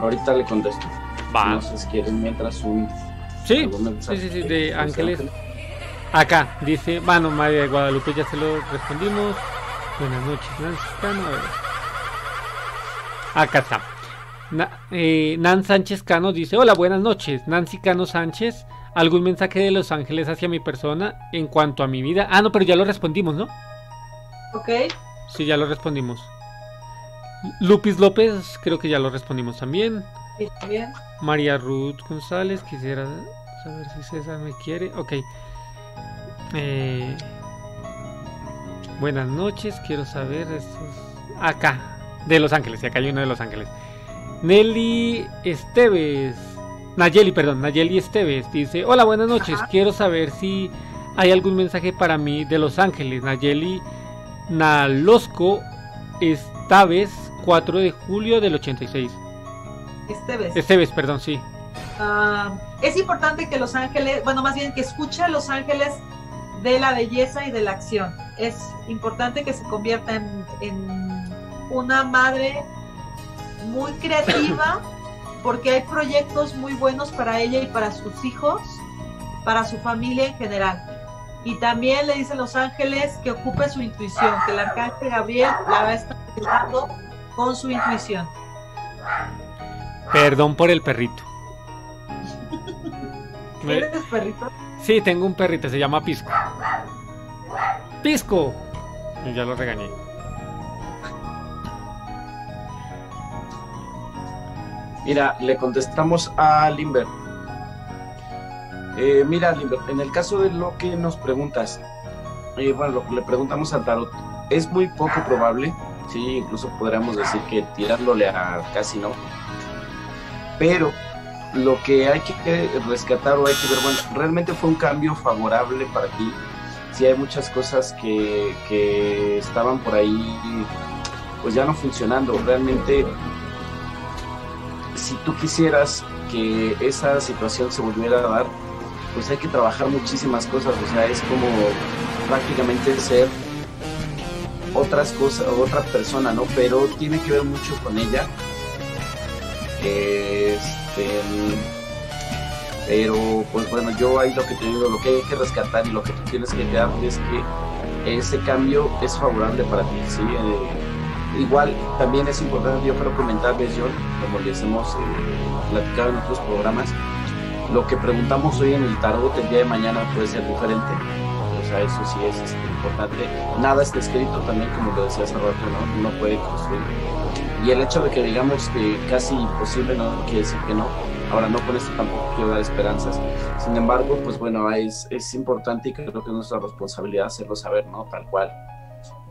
ahorita le contesto. Va. No sé si quieren mientras un. Sí, sí, sí, sí, de Ángeles. Acá, dice, bueno, María de Guadalupe ya se lo respondimos. Buenas noches, Nancy Cano. A ver. Acá está. Na- eh, Nan Sánchez Cano dice, hola, buenas noches. Nancy Cano Sánchez, ¿algún mensaje de Los Ángeles hacia mi persona en cuanto a mi vida? Ah, no, pero ya lo respondimos, ¿no? ¿Ok? Sí, ya lo respondimos. Lupis López, creo que ya lo respondimos también. Sí, bien. María Ruth González, quisiera saber si César me quiere. Ok. Eh, buenas noches, quiero saber. Esto es- acá. De Los Ángeles, y acá hay uno de Los Ángeles. Nelly Esteves. Nayeli, perdón, Nayeli Esteves dice: Hola, buenas noches. Quiero saber si hay algún mensaje para mí de Los Ángeles. Nayeli Nalosco Estaves, 4 de julio del 86. Esteves. Esteves, perdón, sí. Ah, es importante que Los Ángeles, bueno, más bien que escuche a Los Ángeles de la belleza y de la acción. Es importante que se convierta en, en una madre muy creativa porque hay proyectos muy buenos para ella y para sus hijos, para su familia en general. Y también le dice Los Ángeles que ocupe su intuición, que el arcángel Gabriel la va a estar ayudando con su intuición. Perdón por el perrito. ¿Tienes perrito? Sí, tengo un perrito, se llama Pisco. ¡Pisco! Y ya lo regañé. Mira, le contestamos a Limber. Eh, mira, Limber, en el caso de lo que nos preguntas, eh, bueno, lo que le preguntamos al tarot, es muy poco probable, sí, incluso podríamos decir que tirándole a casi no, pero lo que hay que rescatar o hay que ver, bueno, realmente fue un cambio favorable para ti, sí hay muchas cosas que, que estaban por ahí, pues ya no funcionando, realmente si tú quisieras que esa situación se volviera a dar, pues hay que trabajar muchísimas cosas, o sea, es como prácticamente ser otras cosas, otra persona, ¿no? Pero tiene que ver mucho con ella. Este, pero, pues bueno, yo ahí lo que te digo, lo que hay que rescatar y lo que tú tienes que quedarte es que ese cambio es favorable para ti, ¿sí? Eh, igual también es importante, yo creo comentarles, John, como les hemos eh, platicado en otros programas, lo que preguntamos hoy en el tarot el día de mañana puede ser diferente. O sea, eso sí es este, importante. Nada está escrito también, como lo decía hace rato, ¿no? Uno puede construir. Y el hecho de que digamos que casi imposible no quiere decir que no. Ahora, no con esto tampoco quiero dar esperanzas. Sin embargo, pues bueno, es, es importante y creo que es nuestra responsabilidad hacerlo saber, ¿no? Tal cual.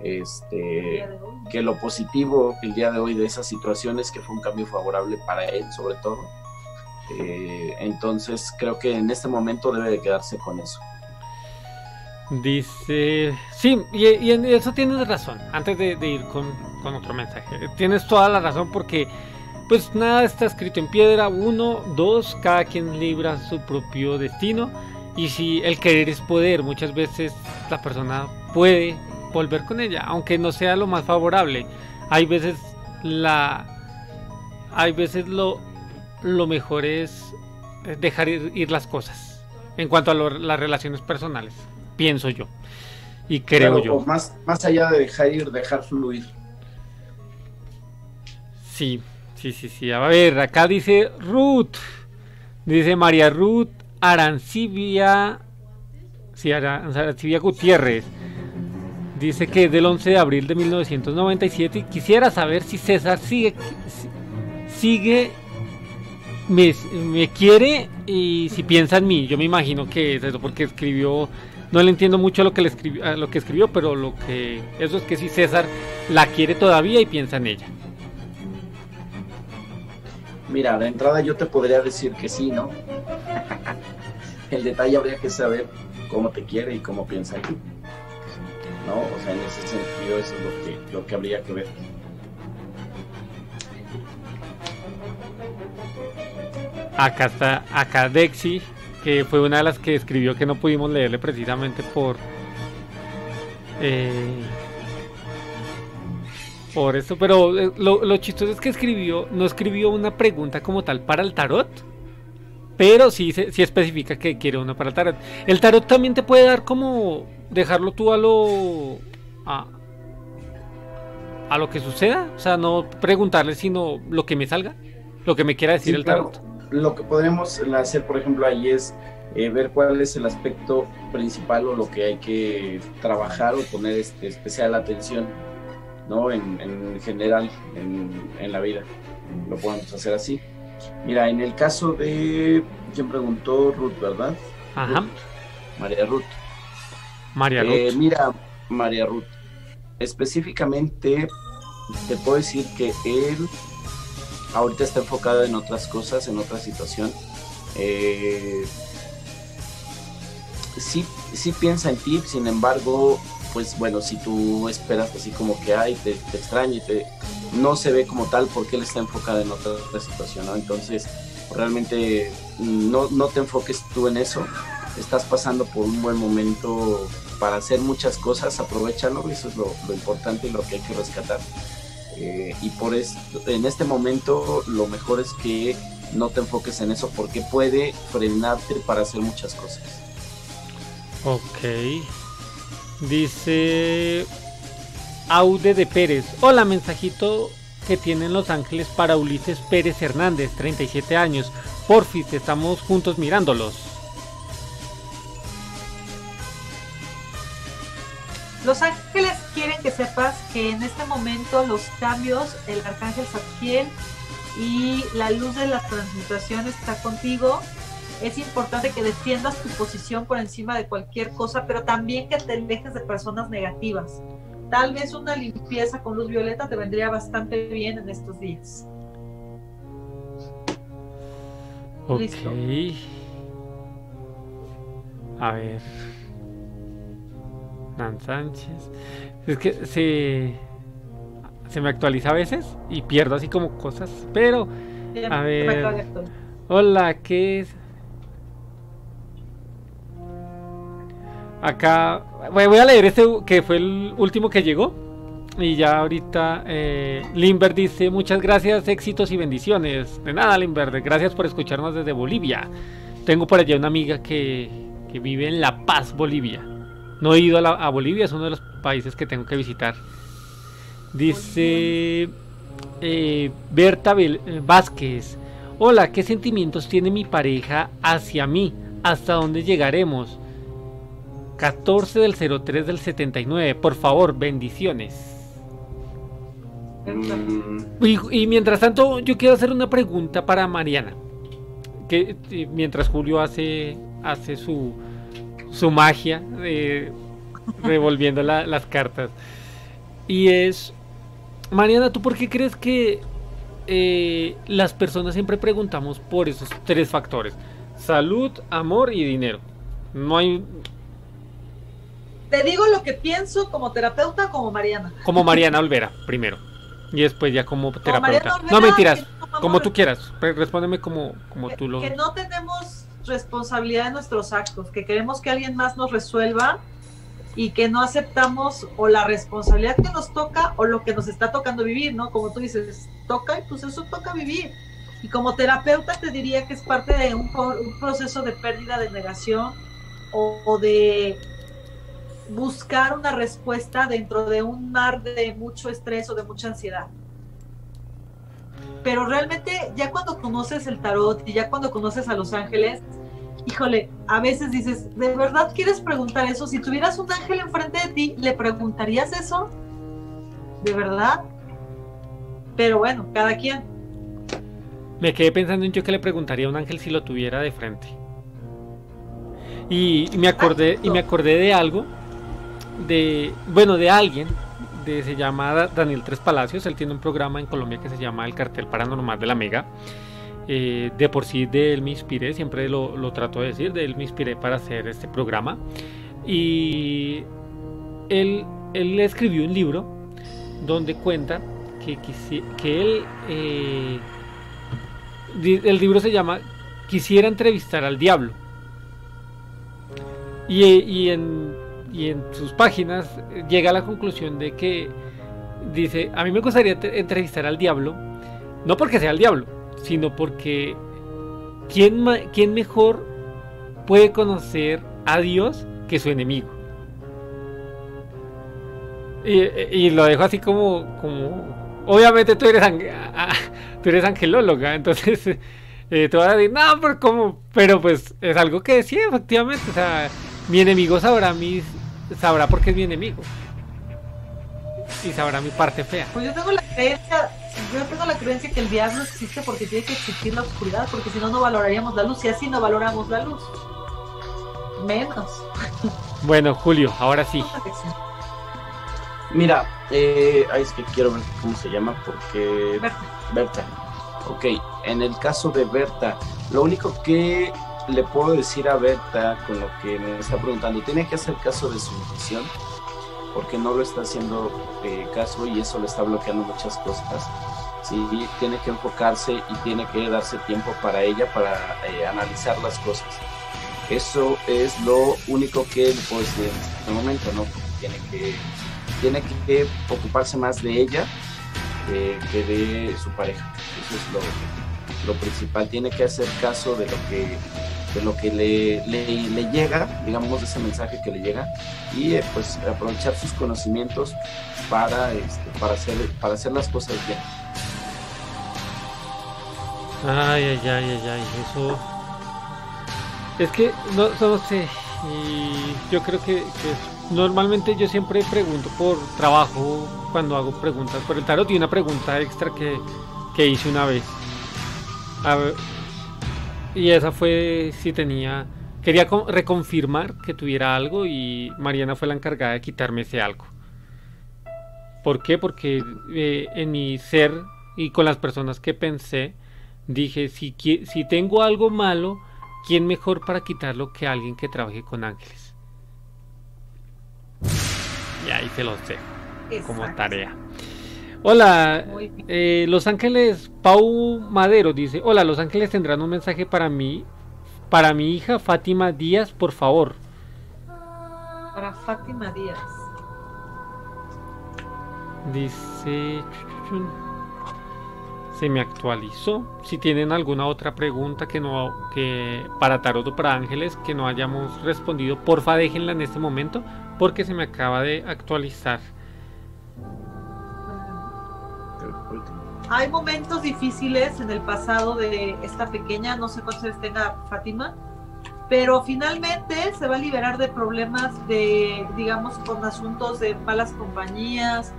Este, que lo positivo el día de hoy de esa situación es que fue un cambio favorable para él, sobre todo. Eh, entonces, creo que en este momento debe de quedarse con eso. Dice. Sí, y, y en eso tienes razón. Antes de, de ir con, con otro mensaje. Tienes toda la razón porque. Pues nada está escrito en piedra. Uno, dos, cada quien libra su propio destino. Y si el querer es poder, muchas veces la persona puede volver con ella, aunque no sea lo más favorable. Hay veces la. Hay veces lo, lo mejor es dejar ir, ir las cosas. En cuanto a lo- las relaciones personales pienso yo. Y creo Claro, yo. más, más allá de dejar ir, dejar fluir. Sí, sí, sí, sí. A ver, acá dice Ruth. Dice María Ruth Arancibia. Sí, Ara- Arancibia Gutiérrez. Dice que es del 11 de abril de 1997. Y quisiera saber si César sigue. Sigue. Me, me quiere y si piensa en mí. Yo me imagino que es eso porque escribió. No le entiendo mucho lo que le escribió, lo que escribió, pero lo que eso es que si César la quiere todavía y piensa en ella. Mira, de entrada yo te podría decir que sí, ¿no? El detalle habría que saber cómo te quiere y cómo piensa en ti. ¿No? O sea, en ese sentido eso es lo que, lo que habría que ver. Acá está, acá Dexy, que fue una de las que escribió que no pudimos leerle precisamente por. eh, por eso, pero eh, lo, lo chistoso es que escribió, no escribió una pregunta como tal para el tarot, pero sí, sí especifica que quiere una para el tarot. El tarot también te puede dar como dejarlo tú a lo. a, a lo que suceda, o sea, no preguntarle, sino lo que me salga, lo que me quiera decir Sí, el claro. tarot. Lo que podríamos hacer, por ejemplo, ahí es eh, ver cuál es el aspecto principal o lo que hay que trabajar o poner este, especial atención, ¿no? En, en general, en, en la vida. Lo podemos hacer así. Mira, en el caso de. ¿Quién preguntó? Ruth, ¿verdad? Ajá. María Ruth. María Eh, Ruth. mira, María Ruth, específicamente te puedo decir que él ahorita está enfocado en otras cosas, en otra situación. Eh, sí, sí piensa en ti, sin embargo, pues bueno, si tú esperas así como que ay, te, te extraña te, no se ve como tal porque él está enfocado en otra, situación, ¿no? Entonces, realmente no, no te enfoques tú en eso, estás pasando por un buen momento para hacer muchas cosas, aprovechalo, eso es lo, importante y lo que hay que rescatar. Eh, y por eso, en este momento lo mejor es que no te enfoques en eso porque puede frenarte para hacer muchas cosas. Ok. Dice Aude de Pérez. Hola, mensajito que tienen Los Ángeles para Ulises Pérez Hernández, 37 años. Porfis, estamos juntos mirándolos. Los ángeles quieren que sepas que en este momento los cambios, el arcángel Zadkiel y la luz de la transmutación está contigo es importante que defiendas tu posición por encima de cualquier cosa, pero también que te alejes de personas negativas. Tal vez una limpieza con luz violeta te vendría bastante bien en estos días. Ok. A ver. Nan Sánchez. Es que se, se me actualiza a veces y pierdo así como cosas, pero... A ver. Hola, ¿qué es? Acá voy a leer este que fue el último que llegó. Y ya ahorita eh, Limber dice muchas gracias, éxitos y bendiciones. De nada, Limber, gracias por escucharnos desde Bolivia. Tengo por allá una amiga que, que vive en La Paz, Bolivia. No he ido a, Bolivia, es uno de los países que tengo que visitar. Dice eh, Berta eh, Vázquez. Hola, ¿qué sentimientos tiene mi pareja hacia mí? ¿Hasta dónde llegaremos? 14 del 03 del 79. Por favor, bendiciones. Mm. Y, mientras tanto, yo quiero hacer una pregunta para Mariana. Que eh, mientras Julio hace, hace su, su magia, revolviendo las cartas. Y es, Mariana, ¿tú por qué crees que eh, las personas siempre preguntamos por esos tres factores? Salud, amor y dinero. No hay, te digo lo que pienso como terapeuta, como Mariana. Como Mariana Olvera, primero. Y después ya como terapeuta. no mentiras, como tú quieras. Respóndeme como, como tú lo. Que no tenemos responsabilidad en nuestros actos, que queremos que alguien más nos resuelva y que no aceptamos o la responsabilidad que nos toca o lo que nos está tocando vivir, ¿no? Como tú dices, toca y pues eso toca vivir. Y como terapeuta te diría que es parte de un, proceso de pérdida de negación o de buscar una respuesta dentro de un mar de mucho estrés o de mucha ansiedad. Pero realmente ya cuando conoces el tarot y ya cuando conoces a los ángeles, híjole, a veces dices, ¿de verdad quieres preguntar eso? Si tuvieras un ángel enfrente de ti, ¿le preguntarías eso? ¿De verdad? Pero bueno, cada quien. Me quedé pensando en yo que le preguntaría a un ángel si lo tuviera de frente. Y, me acordé, y me acordé de algo de, bueno, de alguien, de, se llama Daniel Tres Palacios, él tiene un programa en Colombia que se llama El Cartel Paranormal de la Mega. Eh, de por sí de él me inspiré, siempre lo, lo, trato de decir, de él me inspiré para hacer este programa. Y él, él escribió un libro donde cuenta que, que él, eh, el libro se llama Quisiera entrevistar al diablo. Y, y en y en sus páginas llega a la conclusión de que dice, a mí me gustaría entrevistar al diablo, no porque sea el diablo, sino porque ¿quién, quién mejor puede conocer a Dios que su enemigo? Y, lo dejo así como, como obviamente tú eres, tú eres angelóloga, entonces eh, te vas a decir, no, pero ¿cómo? Pero pues es algo que sí, efectivamente, o sea, mi enemigo sabrá mis, sabrá por qué es mi enemigo. Y sabrá mi parte fea. Pues yo tengo la creencia, yo tengo la creencia que el diablo existe porque tiene que existir la oscuridad, porque si no, no valoraríamos la luz, y así no valoramos la luz. Menos. Bueno, Julio, ahora sí. Mira, eh, es que quiero ver cómo se llama porque... Berta. Berta. Ok, en el caso de Berta, lo único que le puedo decir a Berta con lo que me está preguntando, tiene que hacer caso de su intuición, porque no lo está haciendo eh, caso y eso le está bloqueando muchas cosas. Sí, tiene que enfocarse y tiene que darse tiempo para ella, para eh, analizar las cosas. Eso es lo único que le puedo en este momento, ¿no? tiene que, tiene que ocuparse más de ella que de su pareja. Eso es lo, lo principal. Tiene que hacer caso de lo que de lo que le, le, llega, digamos, ese mensaje que le llega, y eh, pues aprovechar sus conocimientos para, este, para, hacer, para hacer las cosas bien. Ay, ay, ay, ay, ay, eso... Es que, no, no sé, y yo creo que, normalmente yo siempre pregunto por trabajo cuando hago preguntas por el tarot y una pregunta extra que, que hice una vez. A ver, y esa fue si tenía... Quería reconfirmar que tuviera algo y Mariana fue la encargada de quitarme ese algo. ¿Por qué? Porque eh, en mi ser y con las personas que pensé, dije, si, si tengo algo malo, ¿quién mejor para quitarlo que alguien que trabaje con ángeles? Y ahí se los dejo como tarea. Hola, eh, Los Ángeles, Pau Madero dice, hola, Los Ángeles tendrán un mensaje para mí, para mi hija Fátima Díaz, por favor. Para Fátima Díaz. Dice, se me actualizó. Si tienen alguna otra pregunta que no, que para Tarot o para Ángeles que no hayamos respondido, porfa déjenla en este momento porque se me acaba de actualizar. Hay momentos difíciles en el pasado de esta pequeña, no sé cuántos tenga Fátima, pero finalmente se va a liberar de problemas de, digamos, con asuntos de malas compañías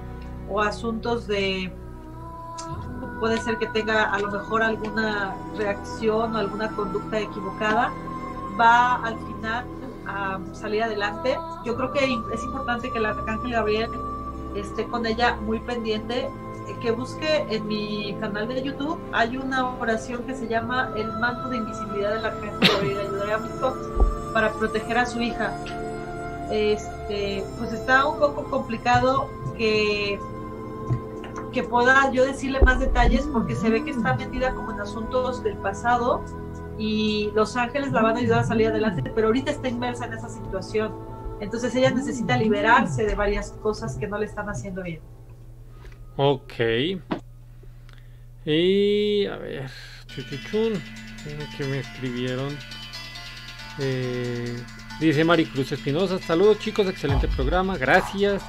o asuntos de, puede ser que tenga a lo mejor alguna reacción o alguna conducta equivocada, va al final a salir adelante. Yo creo que es importante que el arcángel Gabriel esté con ella muy pendiente que busque en mi canal de YouTube, hay una oración que se llama El manto de invisibilidad del arcángel ayudará mucho para proteger a su hija. Este, pues está un poco complicado que que pueda yo decirle más detalles porque se ve que está metida como en asuntos del pasado y los ángeles la van a ayudar a salir adelante, pero ahorita está inmersa en esa situación. Entonces ella necesita liberarse de varias cosas que no le están haciendo bien. Ok. Y a ver, chuchuchun, que me escribieron. Eh, dice Maricruz Espinosa, saludos chicos, excelente programa, gracias.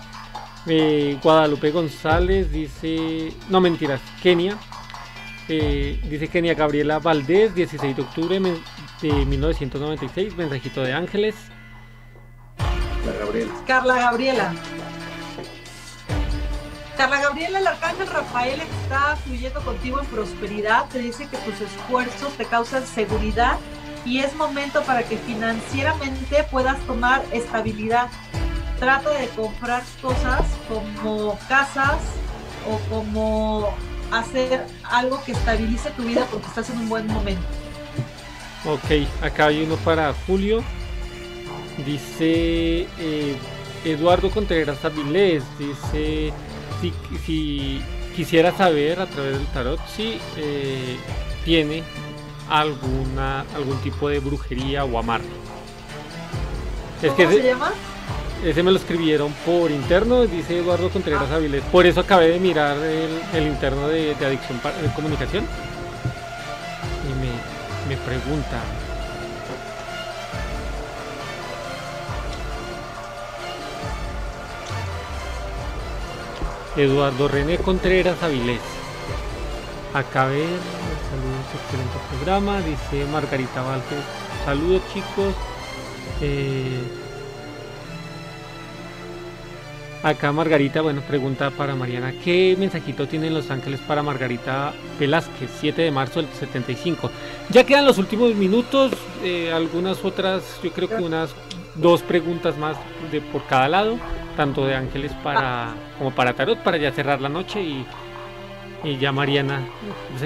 Eh, Guadalupe González dice, no mentiras, Kenia. Eh, dice Kenia Gabriela Valdés, 16 de octubre de 1996, mensajito de Ángeles. Gabriela. Carla Gabriela. Carla Gabriela, el arcángel Rafael está fluyendo contigo en prosperidad, te dice que tus esfuerzos te causan seguridad y es momento para que financieramente puedas tomar estabilidad. Trata de comprar cosas como casas o como hacer algo que estabilice tu vida porque estás en un buen momento. Ok, acá hay uno para Julio. Dice eh, Eduardo Contreras Avilés, dice si, quisiera saber a través del tarot si eh, tiene alguna algún tipo de brujería o amarre. ¿Cómo se llama? Ese me lo escribieron por interno, dice Eduardo Contreras ah. Avilés. Por eso acabé de mirar el, interno de, adicción de comunicación. Y me, me pregunta, Eduardo René Contreras Avilés. Ver, saludos, excelente programa, dice Margarita Vázquez. Saludos chicos. Eh, acá Margarita, bueno, pregunta para Mariana, ¿qué mensajito tienen Los Ángeles para Margarita Velázquez, 7 de marzo del 75? Ya quedan los últimos minutos, eh, algunas otras, yo creo que unas dos preguntas más de por cada lado tanto de ángeles para como para tarot, para ya cerrar la noche y, y ya Mariana,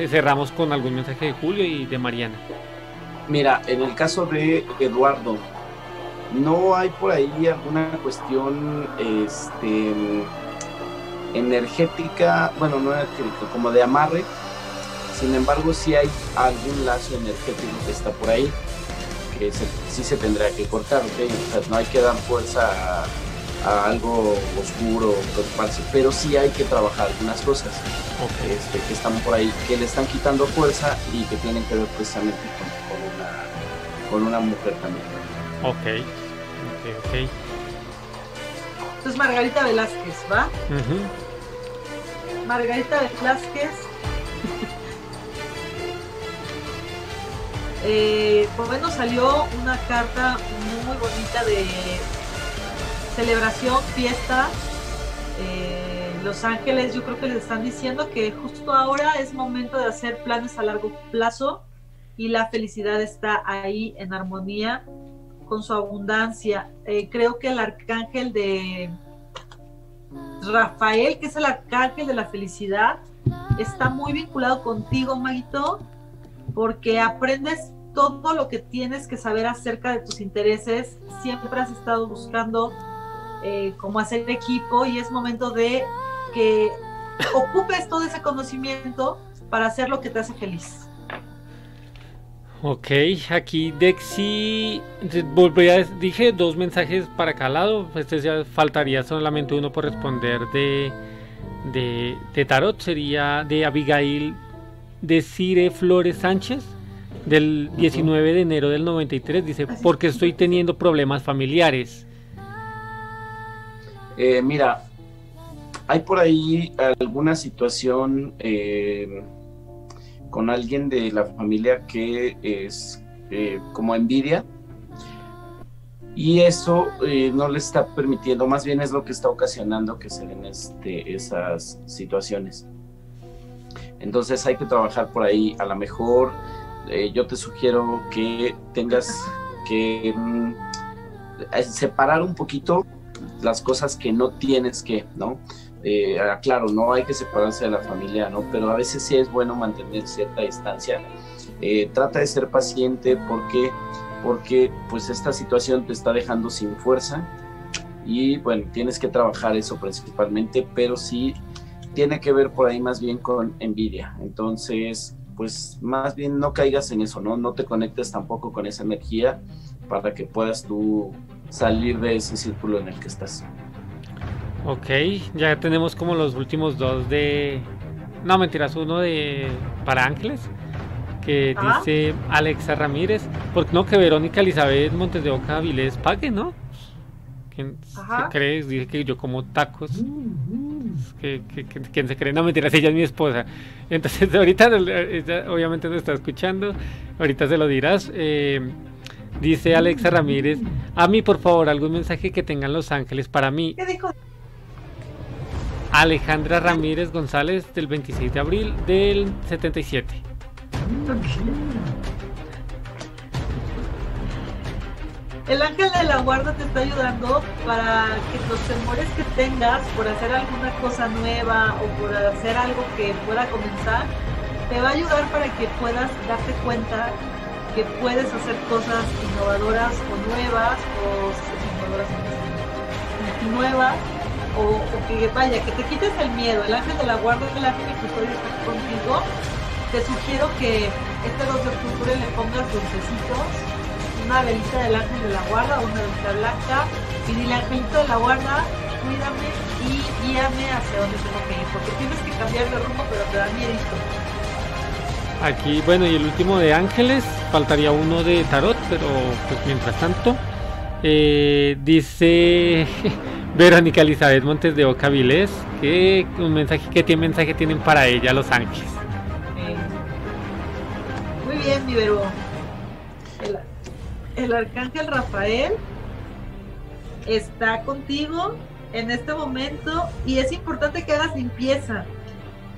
cerramos con algún mensaje de Julio y de Mariana. Mira, en el caso de Eduardo, no hay por ahí alguna cuestión este, energética, bueno, no energética, como de amarre. Sin embargo, sí hay algún lazo energético que está por ahí que sí se tendrá que cortar, no hay que dar fuerza a, algo oscuro, preocuparse, pero sí hay que trabajar algunas cosas este, que están por ahí, que le están quitando fuerza y que tienen que ver precisamente con, una, mujer también. Ok, ok, ok. Entonces Margarita Velázquez, ¿va? Margarita Velázquez eh, por menos salió una carta muy bonita de celebración, fiesta. Eh, Los Ángeles yo creo que les están diciendo que justo ahora es momento de hacer planes a largo plazo y la felicidad está ahí en armonía con su abundancia. Eh, creo que el arcángel de Rafael, que es el arcángel de la felicidad, está muy vinculado contigo, Maguito, porque aprendes todo lo que tienes que saber acerca de tus intereses. Siempre has estado buscando eh, cómo hacer equipo y es momento de que ocupes todo ese conocimiento para hacer lo que te hace feliz. Ok, aquí Dexy, volvería, dije dos mensajes para cada lado, este ya faltaría solamente uno por responder de, de, de Tarot, sería de Abigail de Cire Flores Sánchez, del 19 de enero del 93, dice, porque estoy teniendo problemas familiares. Eh, mira, hay por ahí alguna situación eh, con alguien de la familia que es eh, como envidia y eso no le está permitiendo, más bien es lo que está ocasionando que se den este, esas situaciones. Entonces hay que trabajar por ahí, a lo mejor yo te sugiero que tengas que mm, separar un poquito las cosas que no tienes que, ¿no? Eh, claro, no hay que separarse de la familia, ¿no? Pero a veces sí es bueno mantener cierta distancia. trata de ser paciente porque, porque pues esta situación te está dejando sin fuerza y bueno, tienes que trabajar eso principalmente, pero sí tiene que ver por ahí más bien con envidia. Entonces, pues más bien no caigas en eso, ¿no? No te conectes tampoco con esa energía para que puedas tú salir de ese círculo en el que estás. Ok, ya tenemos como los últimos dos de... No, mentiras, uno de... para Ángeles, que dice Alexa Ramírez, porque no que Verónica Elizabeth Montes de Oca Vilés pague, ¿no? ¿Quién se cree? Dice que yo como tacos. Que, ¿Quién se cree? No, mentiras, ella es mi esposa. Entonces, ahorita obviamente nos está escuchando. Ahorita se lo dirás. Eh, dice Alexa Ramírez. A mí, por favor, algún mensaje que tengan Los Ángeles para mí. ¿Qué dijo? Alejandra Ramírez González del 26 de abril del 77. El ángel de la guarda te está ayudando para que los temores que tengas por hacer alguna cosa nueva o por hacer algo que pueda comenzar, te va a ayudar para que puedas darte cuenta que puedes hacer cosas innovadoras o nuevas o innovadoras nuevas o, que vaya, que te quites el miedo. El ángel de la guarda, el ángel que estoy contigo, te sugiero que este 2 de octubre le pongas dulcecitos una velita del ángel de la guarda, una velita blanca, y dile angelito de la guarda, cuídame y guíame hacia donde tengo que ir, porque tienes que cambiar de rumbo, pero te da miedo. Aquí, bueno, y el último de ángeles, faltaría uno de tarot, pero pues mientras tanto, eh, dice Verónica Elizabeth Montes de Oca Vilés, que un mensaje, ¿qué tiene mensaje tienen para ella los ángeles? Muy bien, mi Vero el arcángel Rafael está contigo en este momento y es importante que hagas limpieza.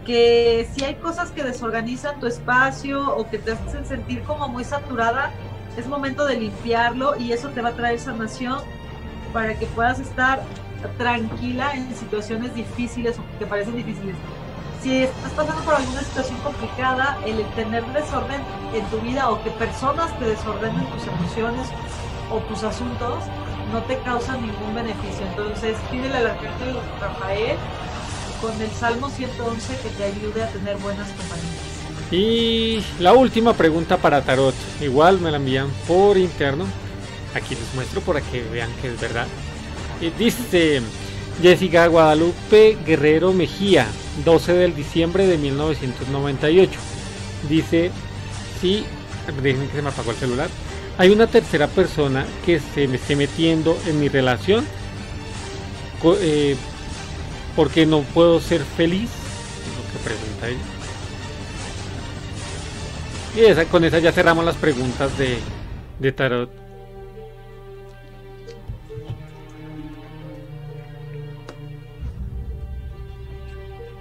Que si hay cosas que desorganizan tu espacio o que te hacen sentir como muy saturada, es momento de limpiarlo y eso te va a traer sanación para que puedas estar tranquila en situaciones difíciles o que parecen difíciles. Si estás pasando por alguna situación complicada, el tener desorden en tu vida o que personas te desordenen tus emociones o tus asuntos no te causa ningún beneficio. Entonces, pídele al arcángel Rafael con el Salmo 111 que te ayude a tener buenas compañías. Y la última pregunta para Tarot, igual me la envían por interno. Aquí les muestro para que vean que es verdad. Dice Jessica Guadalupe Guerrero Mejía, 12 de diciembre de 1998. Dice, sí, déjenme que se me apagó el celular. Hay una tercera persona que se me esté metiendo en mi relación eh, porque no puedo ser feliz. Es lo que pregunta ella. Y con esa ya cerramos las preguntas de, de tarot.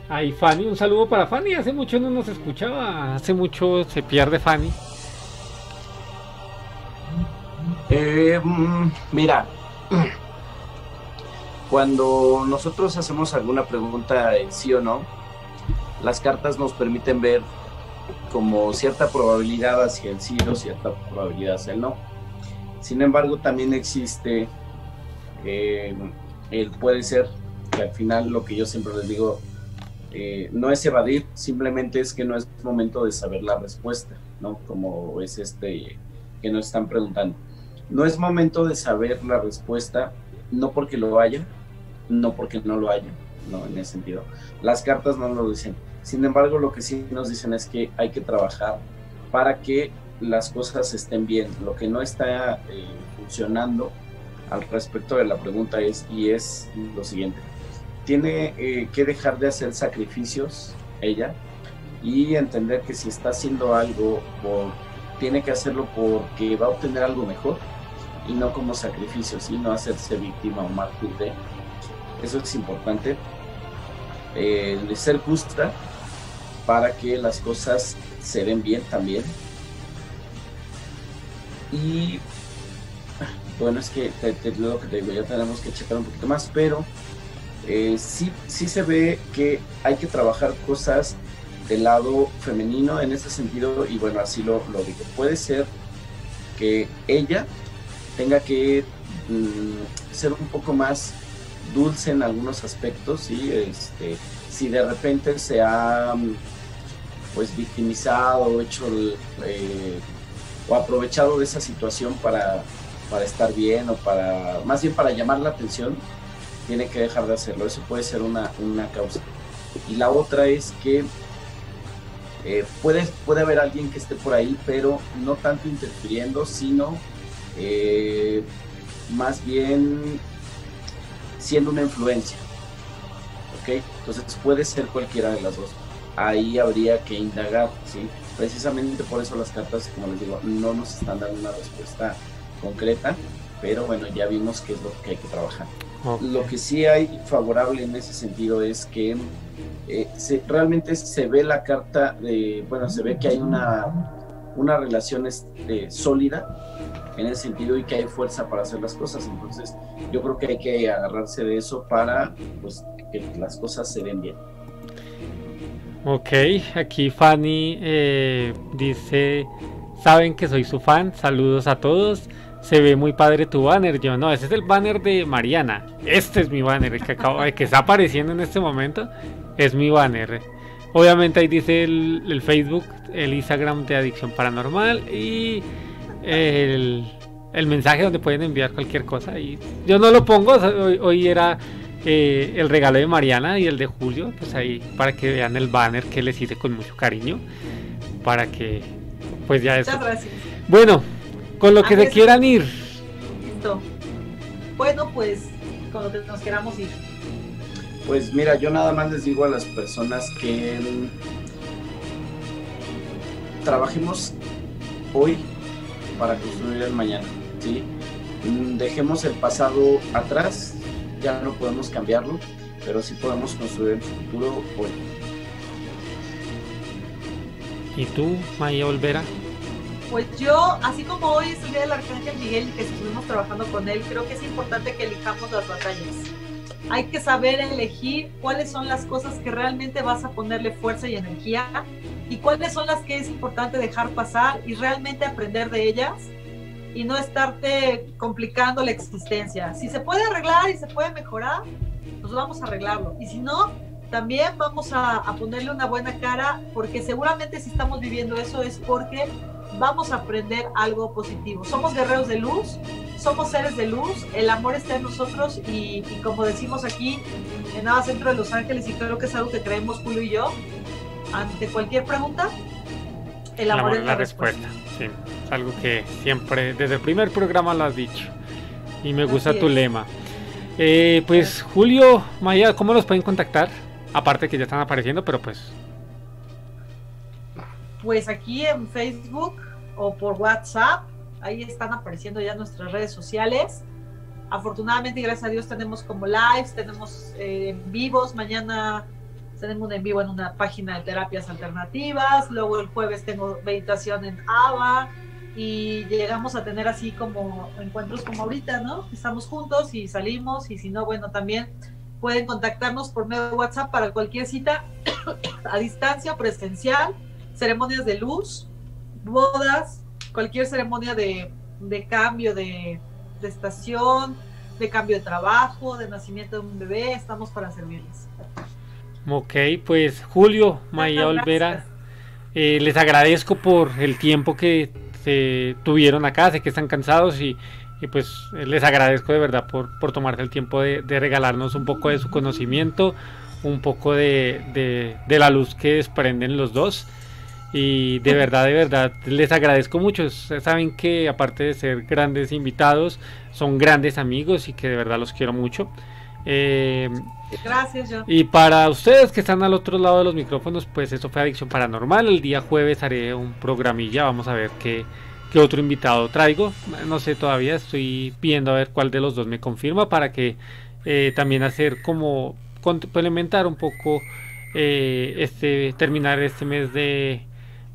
Ay, Fanny, un saludo para Fanny. Hace mucho no nos escuchaba, hace mucho se pierde Fanny. Eh, mm, mira, cuando nosotros hacemos alguna pregunta en sí o no, las cartas nos permiten ver como cierta probabilidad hacia el sí o cierta probabilidad hacia el no. Sin embargo, también existe eh, el puede ser, que al final lo que yo siempre les digo, eh, no es evadir, simplemente es que no es momento de saber la respuesta, ¿no? Como es este que nos están preguntando. No es momento de saber la respuesta, no porque lo haya, no porque no lo haya, no en ese sentido. Las cartas no lo dicen, sin embargo, lo que sí nos dicen es que hay que trabajar para que las cosas estén bien. Lo que no está eh, funcionando al respecto de la pregunta es, y es lo siguiente, tiene eh, que dejar de hacer sacrificios ella y entender que si está haciendo algo, tiene que hacerlo porque va a obtener algo mejor y no como sacrificio, sino hacerse víctima o mártir de. Eso es importante. Eh, de ser justa para que las cosas se den bien también. Y bueno, es que te, lo que te digo, ya tenemos que checar un poquito más, pero eh, sí, sí se ve que hay que trabajar cosas del lado femenino en ese sentido, y bueno, así lo, lo digo. Puede ser que ella tenga que mm, ser un poco más dulce en algunos aspectos, ¿sí? este, si de repente se ha pues victimizado, hecho eh, o aprovechado de esa situación para, para estar bien o para, más bien para llamar la atención, tiene que dejar de hacerlo. Eso puede ser una, causa. Y la otra es que eh, puede, puede haber alguien que esté por ahí, pero no tanto interfiriendo, sino eh, más bien siendo una influencia. ¿Ok? Entonces puede ser cualquiera de las dos ahí habría que indagar, ¿sí? Precisamente por eso las cartas, como les digo, no nos están dando una respuesta concreta, pero bueno, ya vimos qué es lo que hay que trabajar. Lo que sí hay favorable en ese sentido es que eh, realmente se ve la carta de, bueno, se ve que hay una, una relación este, sólida en ese sentido y que hay fuerza para hacer las cosas. Entonces, yo creo que hay que agarrarse de eso para pues, que las cosas se den bien. Ok, aquí Fanny eh, dice, saben que soy su fan, saludos a todos. Se ve muy padre tu banner, yo no, ese es el banner de Mariana. Este es mi banner, el que, acabo, que está apareciendo en este momento es mi banner. Obviamente ahí dice el, Facebook, el Instagram de Adicción Paranormal y el, mensaje donde pueden enviar cualquier cosa. Y yo no lo pongo, hoy era eh, el regalo de Mariana y el de Julio, pues ahí para que vean el banner que les hice con mucho cariño, para que pues ya eso. Bueno, con lo que se quieran ir. Listo. Bueno, pues con lo que nos queramos ir. Pues mira, yo nada más les digo a las personas que trabajemos hoy para construir el mañana, ¿sí? Dejemos el pasado atrás, ya no podemos cambiarlo, pero sí podemos construir el futuro hoy. ¿Y tú, Maya Olvera? Pues yo, así como hoy es el día del Arcángel Miguel y que estuvimos trabajando con él, creo que es importante que elijamos las batallas. Hay que saber elegir cuáles son las cosas que realmente vas a ponerle fuerza y energía y cuáles son las que es importante dejar pasar y realmente aprender de ellas y no estarte complicando la existencia. Si se puede arreglar y se puede mejorar, pues vamos a arreglarlo. Y si no, también vamos a, ponerle una buena cara porque seguramente si estamos viviendo eso es porque vamos a aprender algo positivo. Somos guerreros de luz, somos seres de luz, el amor está en nosotros y, como decimos aquí en Nada Centro de Los Ángeles y creo que es algo que creemos Julio y yo, ante cualquier pregunta, el amor, es la, respuesta. Sí, es algo que siempre, desde el primer programa lo has dicho y me gusta tu lema. Eh, pues Julio, Maya, ¿cómo los pueden contactar? Aparte que ya están apareciendo, pero pues... Pues aquí en Facebook o por WhatsApp, ahí están apareciendo ya nuestras redes sociales. Afortunadamente, gracias a Dios, tenemos como lives, tenemos eh, en vivos. Mañana tenemos un en vivo en una página de terapias alternativas. Luego el jueves tengo meditación en ABA. Y llegamos a tener así como encuentros como ahorita, ¿no? Estamos juntos y salimos. Y si no, bueno, también pueden contactarnos por medio de WhatsApp para cualquier cita a distancia, presencial, ceremonias de luz, bodas, cualquier ceremonia de, cambio de, estación, de cambio de trabajo, de nacimiento de un bebé, estamos para servirles. Ok, pues Julio, Maya Olvera, eh, les agradezco por el tiempo que se tuvieron acá, sé que están cansados y y pues les agradezco de verdad por, por tomarse el tiempo de, regalarnos un poco de su conocimiento, un poco de, la luz que desprenden los dos. Y de verdad, de verdad, les agradezco mucho. Saben que aparte de ser grandes invitados, son grandes amigos y que de verdad los quiero mucho. Eh, Gracias, yo. Y para ustedes que están al otro lado de los micrófonos, pues eso fue Adicción Paranormal. El día jueves haré un programilla, vamos a ver qué, ¿Qué otro invitado traigo? No sé todavía, estoy viendo a ver cuál de los dos me confirma para que eh, también hacer como complementar un poco eh, este terminar este mes de,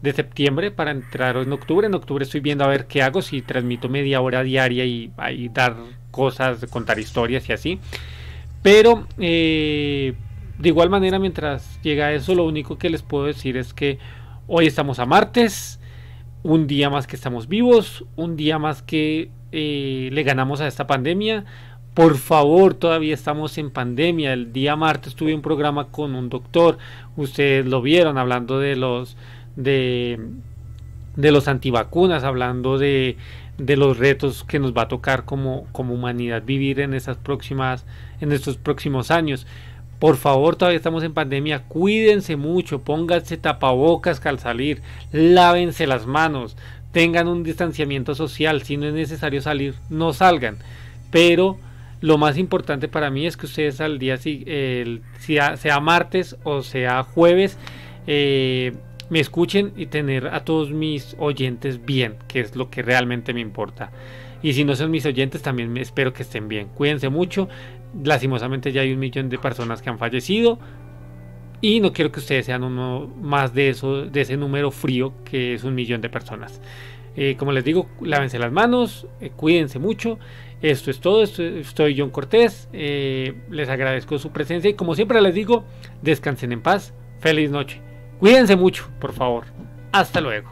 de, septiembre para entrar en octubre. En octubre estoy viendo a ver qué hago, si transmito media hora diaria y dar cosas, contar historias y así. Pero eh, de igual manera, mientras llega eso, lo único que les puedo decir es que hoy estamos a martes un día más que estamos vivos, un día más que eh, le ganamos a esta pandemia. Por favor, todavía estamos en pandemia. El día martes tuve un programa con un doctor, ustedes lo vieron hablando de los de, de los antivacunas, hablando de, de los retos que nos va a tocar como, como humanidad vivir en estas próximas en estos próximos años. Por favor, todavía estamos en pandemia. Cuídense mucho, pónganse tapabocas al salir, lávense las manos, tengan un distanciamiento social. Si no es necesario salir, no salgan. Pero lo más importante para mí es que ustedes al día, sea, sea martes o sea jueves, eh, me escuchen y tener a todos mis oyentes bien, que es lo que realmente me importa. Y si no son mis oyentes, también espero que estén bien. Cuídense mucho. Lastimosamente ya hay un millón de personas que han fallecido. Y no quiero que ustedes sean uno más de eso, de ese número frío que es un millón de personas. Eh, como les digo, lávense las manos, eh, cuídense mucho. Esto es todo. estoy John Cortés. Eh, les agradezco su presencia y como siempre les digo, descansen en paz. Feliz noche. Cuídense mucho, por favor. Hasta luego.